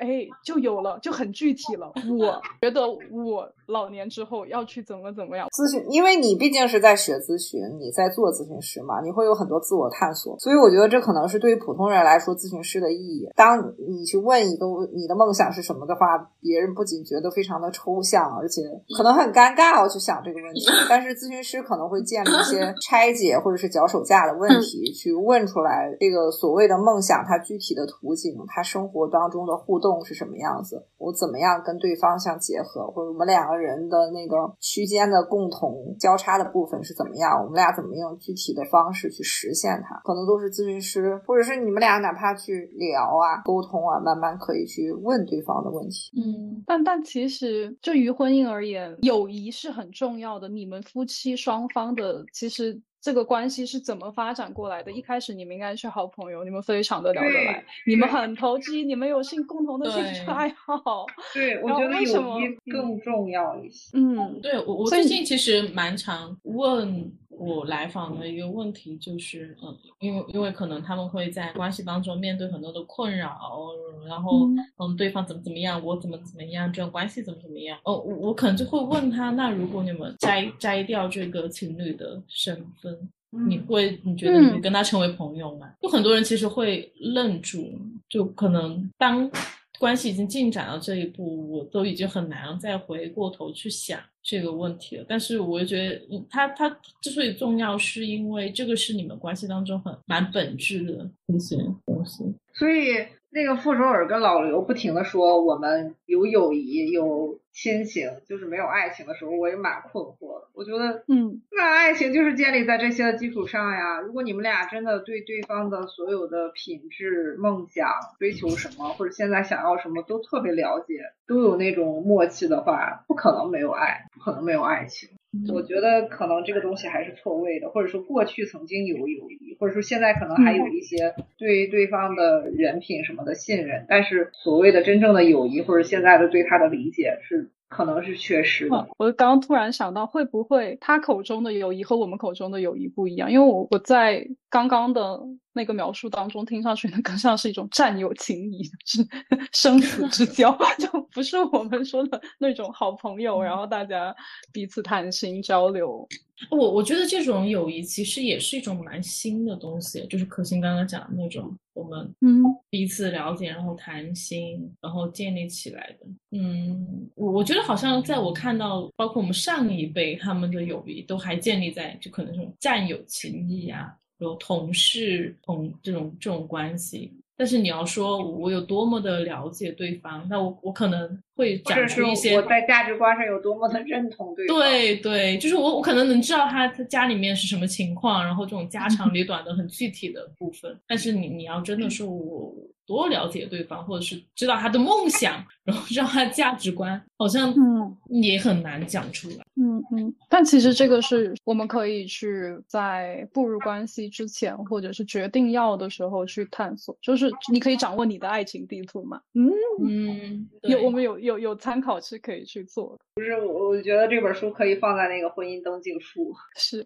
哎，就有了，就很具体了。我觉得我老年之后要去怎么怎么样咨询，因为你毕竟是在学咨询，你在做咨询师嘛，你会有很多自我探索，所以我觉得这可能是对于普通人来说咨询师的意义。当你去问一个你的梦想是什么的话，别人不仅觉得非常的抽象，而且可能很尴尬，我去想这个问题。但是咨询师可能会建立一些拆解或者是脚手架的问题，去问出来这个所谓的梦想它具体的图景，它生活当中的互动动是什么样子，我怎么样跟对方相结合，或者我们两个人的那个区间的共同交叉的部分是怎么样，我们俩怎么用具体的方式去实现它，可能都是咨询师或者是你们俩哪怕去聊啊、沟通啊，慢慢可以去问对方的问题。嗯，但但其实就于婚姻而言，友谊是很重要的。你们夫妻双方的其实。这个关系是怎么发展过来的？一开始你们应该是好朋友，你们非常的聊得来，你们很投机，你们有兴共同的兴趣爱好。对，我觉得友谊更重要一些。嗯，对我我最近其实蛮常问我来访的一个问题，就是嗯，因为因为可能他们会在关系当中面对很多的困扰，然后嗯，对方怎么怎么样，我怎么怎么样，这种关系怎么怎么样？哦，我我可能就会问他，那如果你们摘摘掉这个情侣的身份。你会你觉得你会跟他成为朋友吗？就很多人其实会愣住，就可能当关系已经进展到这一步，我都已经很难再回过头去想这个问题了。但是我觉得，它它之所以重要，是因为这个是你们关系当中很蛮本质的一些东西。所以那个傅首尔跟老刘不停的说，我们有友谊有。亲情就是没有爱情的时候，我也蛮困惑的。我觉得，嗯，那爱情就是建立在这些的基础上呀。如果你们俩真的对对方的所有的品质、梦想、追求什么，或者现在想要什么都特别了解，都有那种默契的话，不可能没有爱，不可能没有爱情。我觉得可能这个东西还是错位的，或者说过去曾经有友谊，或者说现在可能还有一些对对方的人品什么的信任，但是所谓的真正的友谊或者现在的对他的理解是。可能是缺失的。我刚突然想到，会不会他口中的友谊和我们口中的友谊不一样？因为我我在刚刚的那个描述当中，听上去呢更像是一种战友情谊，是 生死之交，就不是我们说的那种好朋友，然后大家彼此谈心交流。我我觉得这种友谊其实也是一种蛮新的东西，就是可心刚刚讲的那种，我们嗯彼此了解，然后谈心，然后建立起来的。嗯，我我觉得好像在我看到，包括我们上一辈他们的友谊，都还建立在就可能这种战友情谊啊，有同事同这种这种关系。但是你要说我有多么的了解对方，那我我可能会讲出一些我在价值观上有多么的认同对方。对对，就是我我可能能知道他他家里面是什么情况，然后这种家长 里短的很具体的部分。但是你你要真的说我。多了解对方，或者是知道他的梦想，然后知道他的价值观，好像嗯也很难讲出来。嗯嗯，但其实这个是我们可以去在步入关系之前，或者是决定要的时候去探索。就是你可以掌握你的爱情地图嘛？嗯嗯，有我们有有有参考是可以去做的。不是我，我觉得这本书可以放在那个婚姻登记处。是，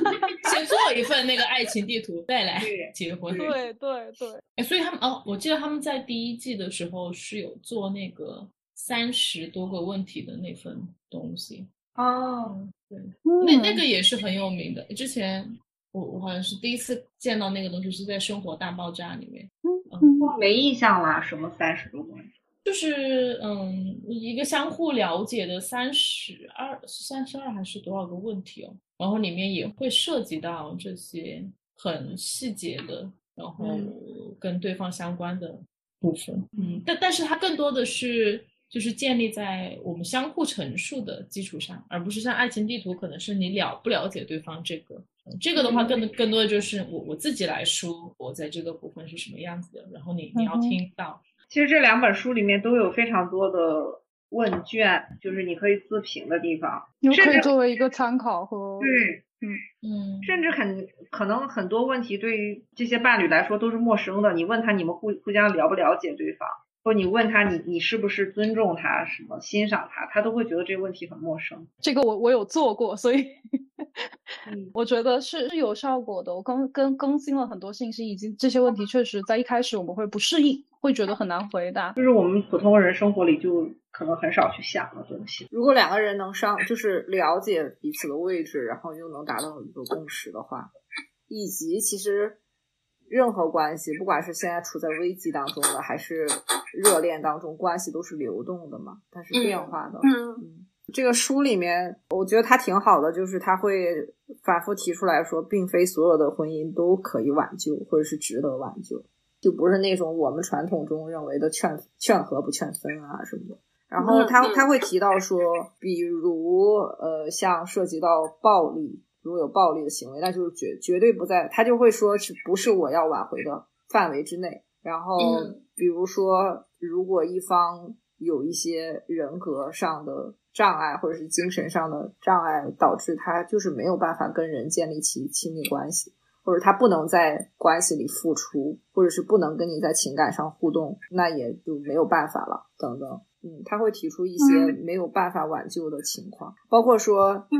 先做一份那个爱情地图，再来结婚。对对对。哎，所以他们哦，我记得他们在第一季的时候是有做那个三十多个问题的那份东西。哦，对，那那个也是很有名的。之前我我好像是第一次见到那个东西，是在《生活大爆炸》里面。嗯，没印象了，什么三十多个问题？就是嗯，一个相互了解的三十二、三十二还是多少个问题哦？然后里面也会涉及到这些很细节的，然后跟对方相关的部分。嗯，但但是它更多的是就是建立在我们相互陈述的基础上，而不是像爱情地图，可能是你了不了解对方这个。这个的话，更更多的就是我我自己来说，我在这个部分是什么样子的，然后你你要听到。其实这两本书里面都有非常多的问卷，就是你可以自评的地方，可以作为一个参考和对，嗯嗯，甚至很可能很多问题对于这些伴侣来说都是陌生的。你问他你们互互相了不了解对方，或你问他你你是不是尊重他什么欣赏他，他都会觉得这个问题很陌生。这个我我有做过，所以 我觉得是是有效果的。我更更更新了很多信息，以及这些问题确实在一开始我们会不适应。会觉得很难回答。就是我们普通人生活里就可能很少去想的东西。如果两个人能上，就是了解彼此的位置，然后又能达到一个共识的话，以及其实任何关系，不管是现在处在危机当中的，还是热恋当中，关系都是流动的嘛，它是变化的。嗯嗯，这个书里面，我觉得它挺好的，就是他会反复提出来说，并非所有的婚姻都可以挽救，或者是值得挽救，就不是那种我们传统中认为的劝劝和不劝分啊什么的。然后他他会提到说，比如呃，像涉及到暴力，如果有暴力的行为，那就是绝绝对不在，他就会说是不是我要挽回的范围之内。然后嗯比如说，如果一方有一些人格上的障碍，或者是精神上的障碍，导致他就是没有办法跟人建立起亲密关系，或者他不能在关系里付出，或者是不能跟你在情感上互动，那也就没有办法了，等等。嗯，他会提出一些嗯没有办法挽救的情况，包括说，嗯，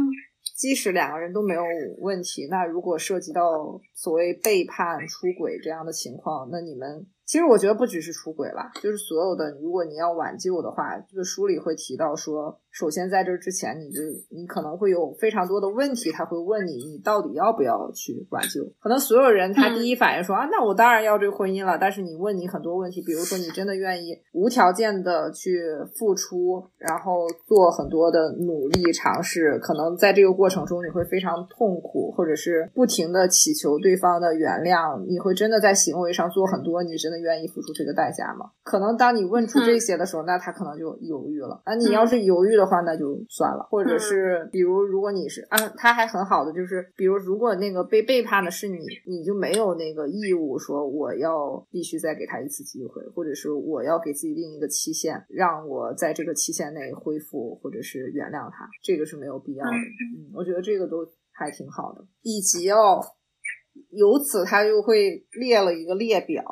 即使两个人都没有问题，那如果涉及到所谓背叛、出轨这样的情况，那你们其实我觉得不只是出轨啦，就是所有的，如果你要挽救的话，这个书里会提到说，首先在这之前，你就你可能会有非常多的问题，他会问你，你到底要不要去挽救？可能所有人他第一反应说、啊，那我当然要这个婚姻了，但是你问你很多问题，比如说你真的愿意无条件的去付出，然后做很多的努力尝试，可能在这个过程中你会非常痛苦，或者是不停的祈求对方的原谅，你会真的在行为上做很多，你真的愿意付出这个代价吗？可能当你问出这些的时候，那他可能就犹豫了。那，你要是犹豫的话，那就算了。或者是比如，如果你是啊，他还很好的就是，比如如果那个被背叛的是你，你就没有那个义务说我要必须再给他一次机会，或者是我要给自己定一个期限，让我在这个期限内恢复或者是原谅他，这个是没有必要的。嗯，我觉得这个都还挺好的。以及哦，由此他就会列了一个列表，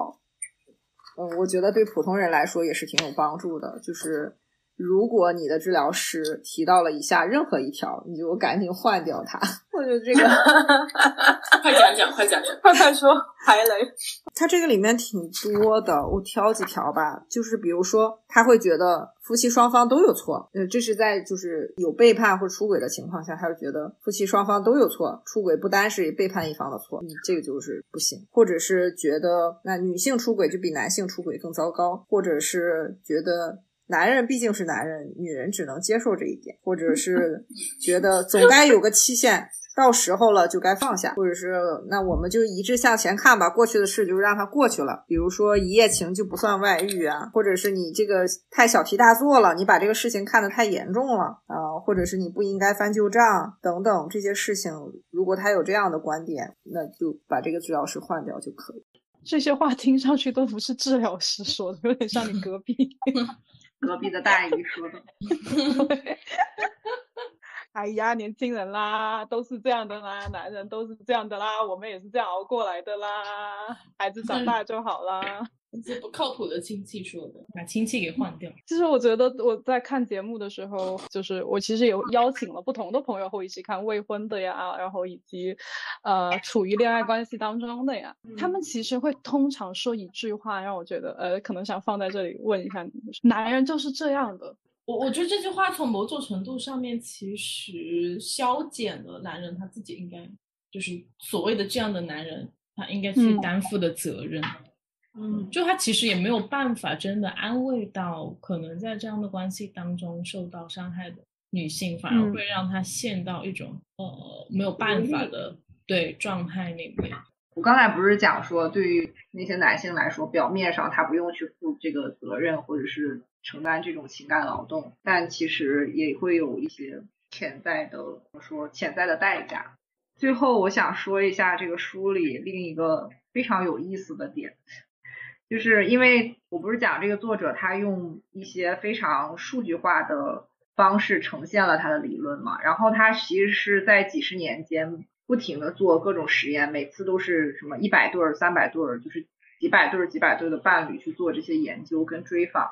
嗯，我觉得对普通人来说也是挺有帮助的。就是如果你的治疗师提到了以下任何一条，你就赶紧换掉它。我觉得这个 快讲讲，快讲讲，快快说，排雷。他这个里面挺多的，我挑几条吧。就是比如说，他会觉得夫妻双方都有错，呃，这是在就是有背叛或出轨的情况下，他会觉得夫妻双方都有错，出轨不单是背叛一方的错，你这个就是不行。或者是觉得那女性出轨就比男性出轨更糟糕，或者是觉得。男人毕竟是男人，女人只能接受这一点，或者是 觉得总该有个期限，到时候了就该放下，或者是那我们就一致向前看吧，过去的事就让它过去了。比如说一夜情就不算外遇啊，或者是你这个太小题大做了，你把这个事情看得太严重了啊、或者是你不应该翻旧账等等这些事情，如果他有这样的观点，那就把这个治疗师换掉就可以。这些话听上去都不是治疗师说的，有点像你隔壁。隔壁的大姨说的，哎呀，年轻人啦，都是这样的啦，男人都是这样的啦，我们也是这样熬过来的啦，孩子长大就好啦。这不靠谱的亲戚说的，把亲戚给换掉。其实我觉得我在看节目的时候，就是我其实有邀请了不同的朋友和我一起看未婚的呀，然后以及呃处于恋爱关系当中的呀，他们其实会通常说一句话，让我觉得呃可能想放在这里问一下你们，男人就是这样的。我我觉得这句话从某种程度上面其实消减了男人他自己应该就是所谓的这样的男人，他应该去嗯担负的责任。嗯，就他其实也没有办法真的安慰到可能在这样的关系当中受到伤害的女性，反而嗯会让她陷到一种呃没有办法的对状态里面。我刚才不是讲说，对于那些男性来说，表面上他不用去负这个责任，或者是承担这种情感劳动，但其实也会有一些潜在的，怎么说潜在的代价。最后，我想说一下这个书里另一个非常有意思的点，就是因为我不是讲这个作者他用一些非常数据化的方式呈现了他的理论嘛，然后他其实是在几十年间不停的做各种实验，每次都是什么一百对儿、三百对儿，就是几百对儿、几百对的伴侣去做这些研究跟追访，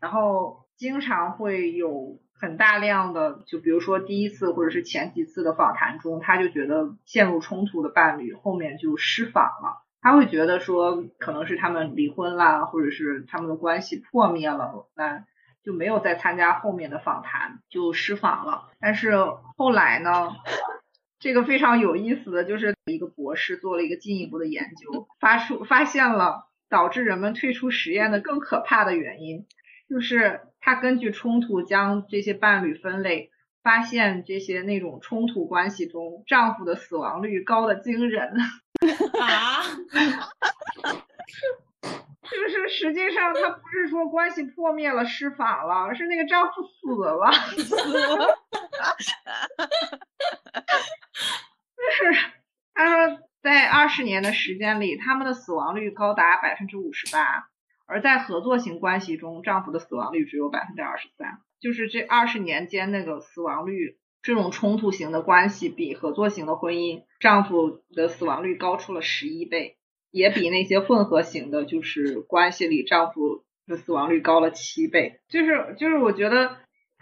然后经常会有很大量的，就比如说第一次或者是前几次的访谈中，他就觉得陷入冲突的伴侣后面就失访了。他会觉得说可能是他们离婚啦，或者是他们的关系破灭了，那就没有再参加后面的访谈，就失访了。但是后来呢，这个非常有意思的就是一个博士做了一个进一步的研究，发出发现了导致人们退出实验的更可怕的原因，就是他根据冲突将这些伴侣分类。发现这些那种冲突关系中，丈夫的死亡率高的惊人 啊！就是实际上他不是说关系破灭了失法了，是那个丈夫死了。就 是他说，在二十年的时间里，他们的死亡率高达百分之五十八，而在合作型关系中，丈夫的死亡率只有百分之二十三。就是这二十年间，那个死亡率，这种冲突型的关系比合作型的婚姻，丈夫的死亡率高出了十一倍，也比那些混合型的，就是关系里丈夫的死亡率高了七倍。就是就是，我觉得，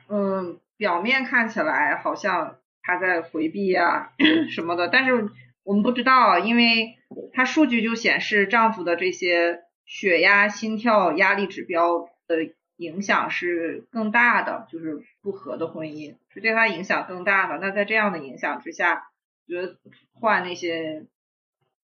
嗯，表面看起来好像她在回避呀什么的，但是我们不知道，因为他数据就显示丈夫的这些血压、心跳、压力指标的。影响是更大的，就是不和的婚姻是对她影响更大的。那在这样的影响之下，觉得换那些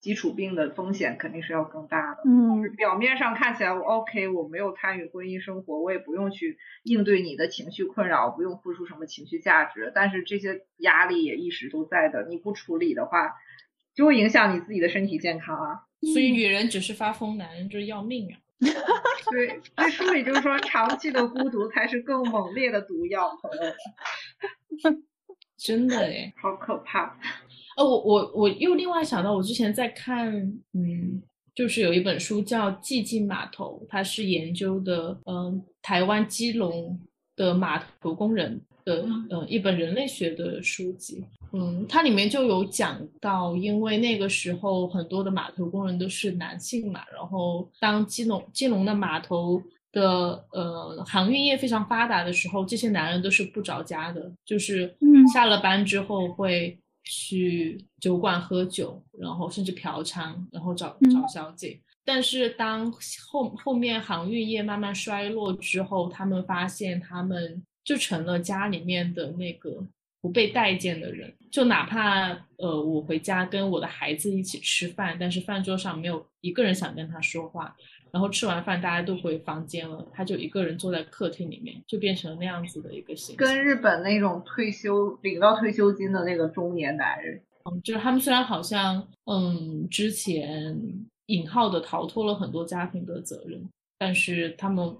基础病的风险肯定是要更大的。嗯，表面上看起来我 OK，我没有参与婚姻生活，我也不用去应对你的情绪困扰，不用付出什么情绪价值，但是这些压力也一直都在的。你不处理的话，就会影响你自己的身体健康啊。所以女人只是发疯，男人就是要命啊。对，这书里就是说，长期的孤独才是更猛烈的毒药，朋友们。真的哎，好可怕。呃，我我我又另外想到，我之前在看，嗯，就是有一本书叫《寂静码头》，它是研究的，嗯，台湾基隆的码头工人的，呃，一本人类学的书籍。嗯，它里面就有讲到，因为那个时候很多的码头工人都是男性嘛，然后当基隆基隆的码头的呃航运业非常发达的时候，这些男人都是不着家的，就是下了班之后会去酒馆喝酒，然后甚至嫖娼，然后找找小姐。但是当后后面航运业慢慢衰落之后，他们发现他们就成了家里面的那个。不被待见的人，就哪怕呃，我回家跟我的孩子一起吃饭，但是饭桌上没有一个人想跟他说话，然后吃完饭大家都回房间了，他就一个人坐在客厅里面，就变成那样子的一个形象。跟日本那种退休领到退休金的那个中年男人，嗯，就是他们虽然好像嗯之前引号的逃脱了很多家庭的责任，但是他们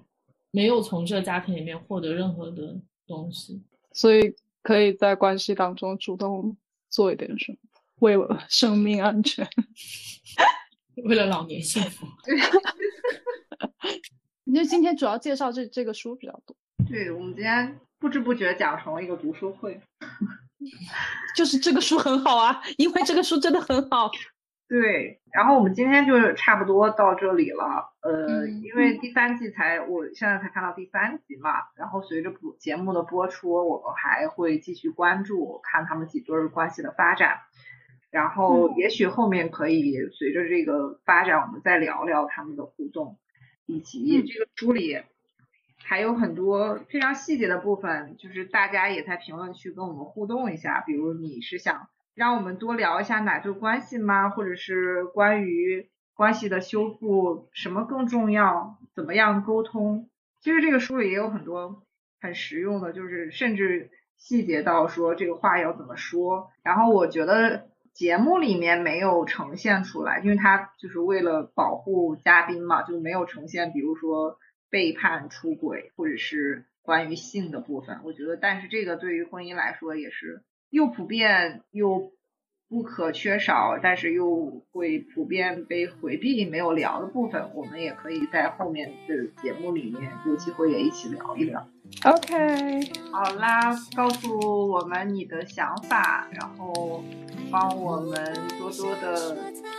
没有从这个家庭里面获得任何的东西，所以。可以在关系当中主动做一点什么，为了生命安全，为了老年幸福。就今天主要介绍这这个书比较多。对，我们今天不知不觉讲成了一个读书会。就是这个书很好啊，因为这个书真的很好。对，然后我们今天就差不多到这里了。呃，因为第三季才，我现在才看到第三集嘛。然后随着播节目的播出，我们还会继续关注，看他们几对关系的发展。然后也许后面可以随着这个发展，我们再聊聊他们的互动，以及这个书里还有很多非常细节的部分，就是大家也在评论区跟我们互动一下。比如你是想。让我们多聊一下哪对关系吗？或者是关于关系的修复，什么更重要？怎么样沟通？其实这个书里也有很多很实用的，就是甚至细节到说这个话要怎么说。然后我觉得节目里面没有呈现出来，因为他就是为了保护嘉宾嘛，就没有呈现，比如说背叛、出轨，或者是关于性的部分。我觉得，但是这个对于婚姻来说也是。又普遍又不可缺少，但是又会普遍被回避没有聊的部分，我们也可以在后面的节目里面有机会也一起聊一聊。OK，好啦，告诉我们你的想法，然后帮我们多多的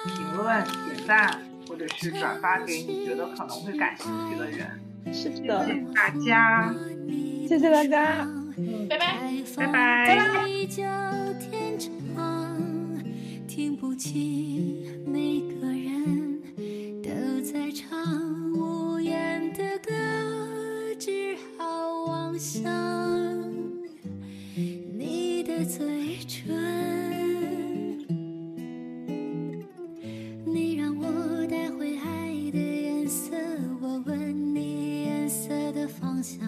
评论、点赞，或者是转发给你觉得可能会感兴趣的人。是的，谢谢大家，谢谢大家。拜拜，拜拜。听每个人都在唱无言的歌只好望向你的嘴唇你让我带回爱的颜色我问你颜色的方向。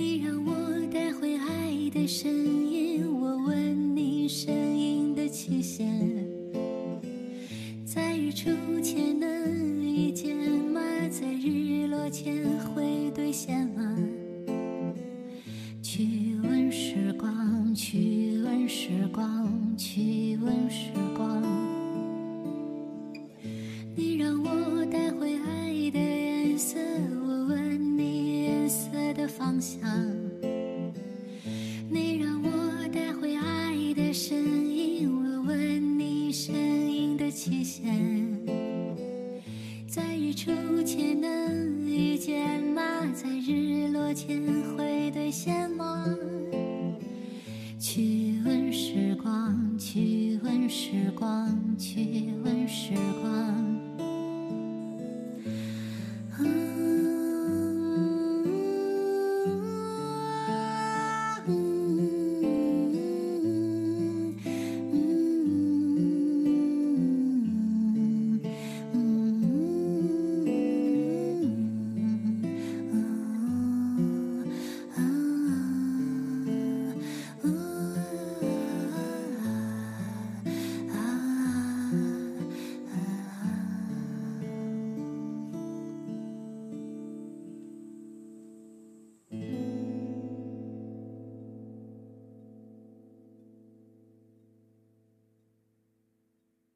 你让我带回爱的声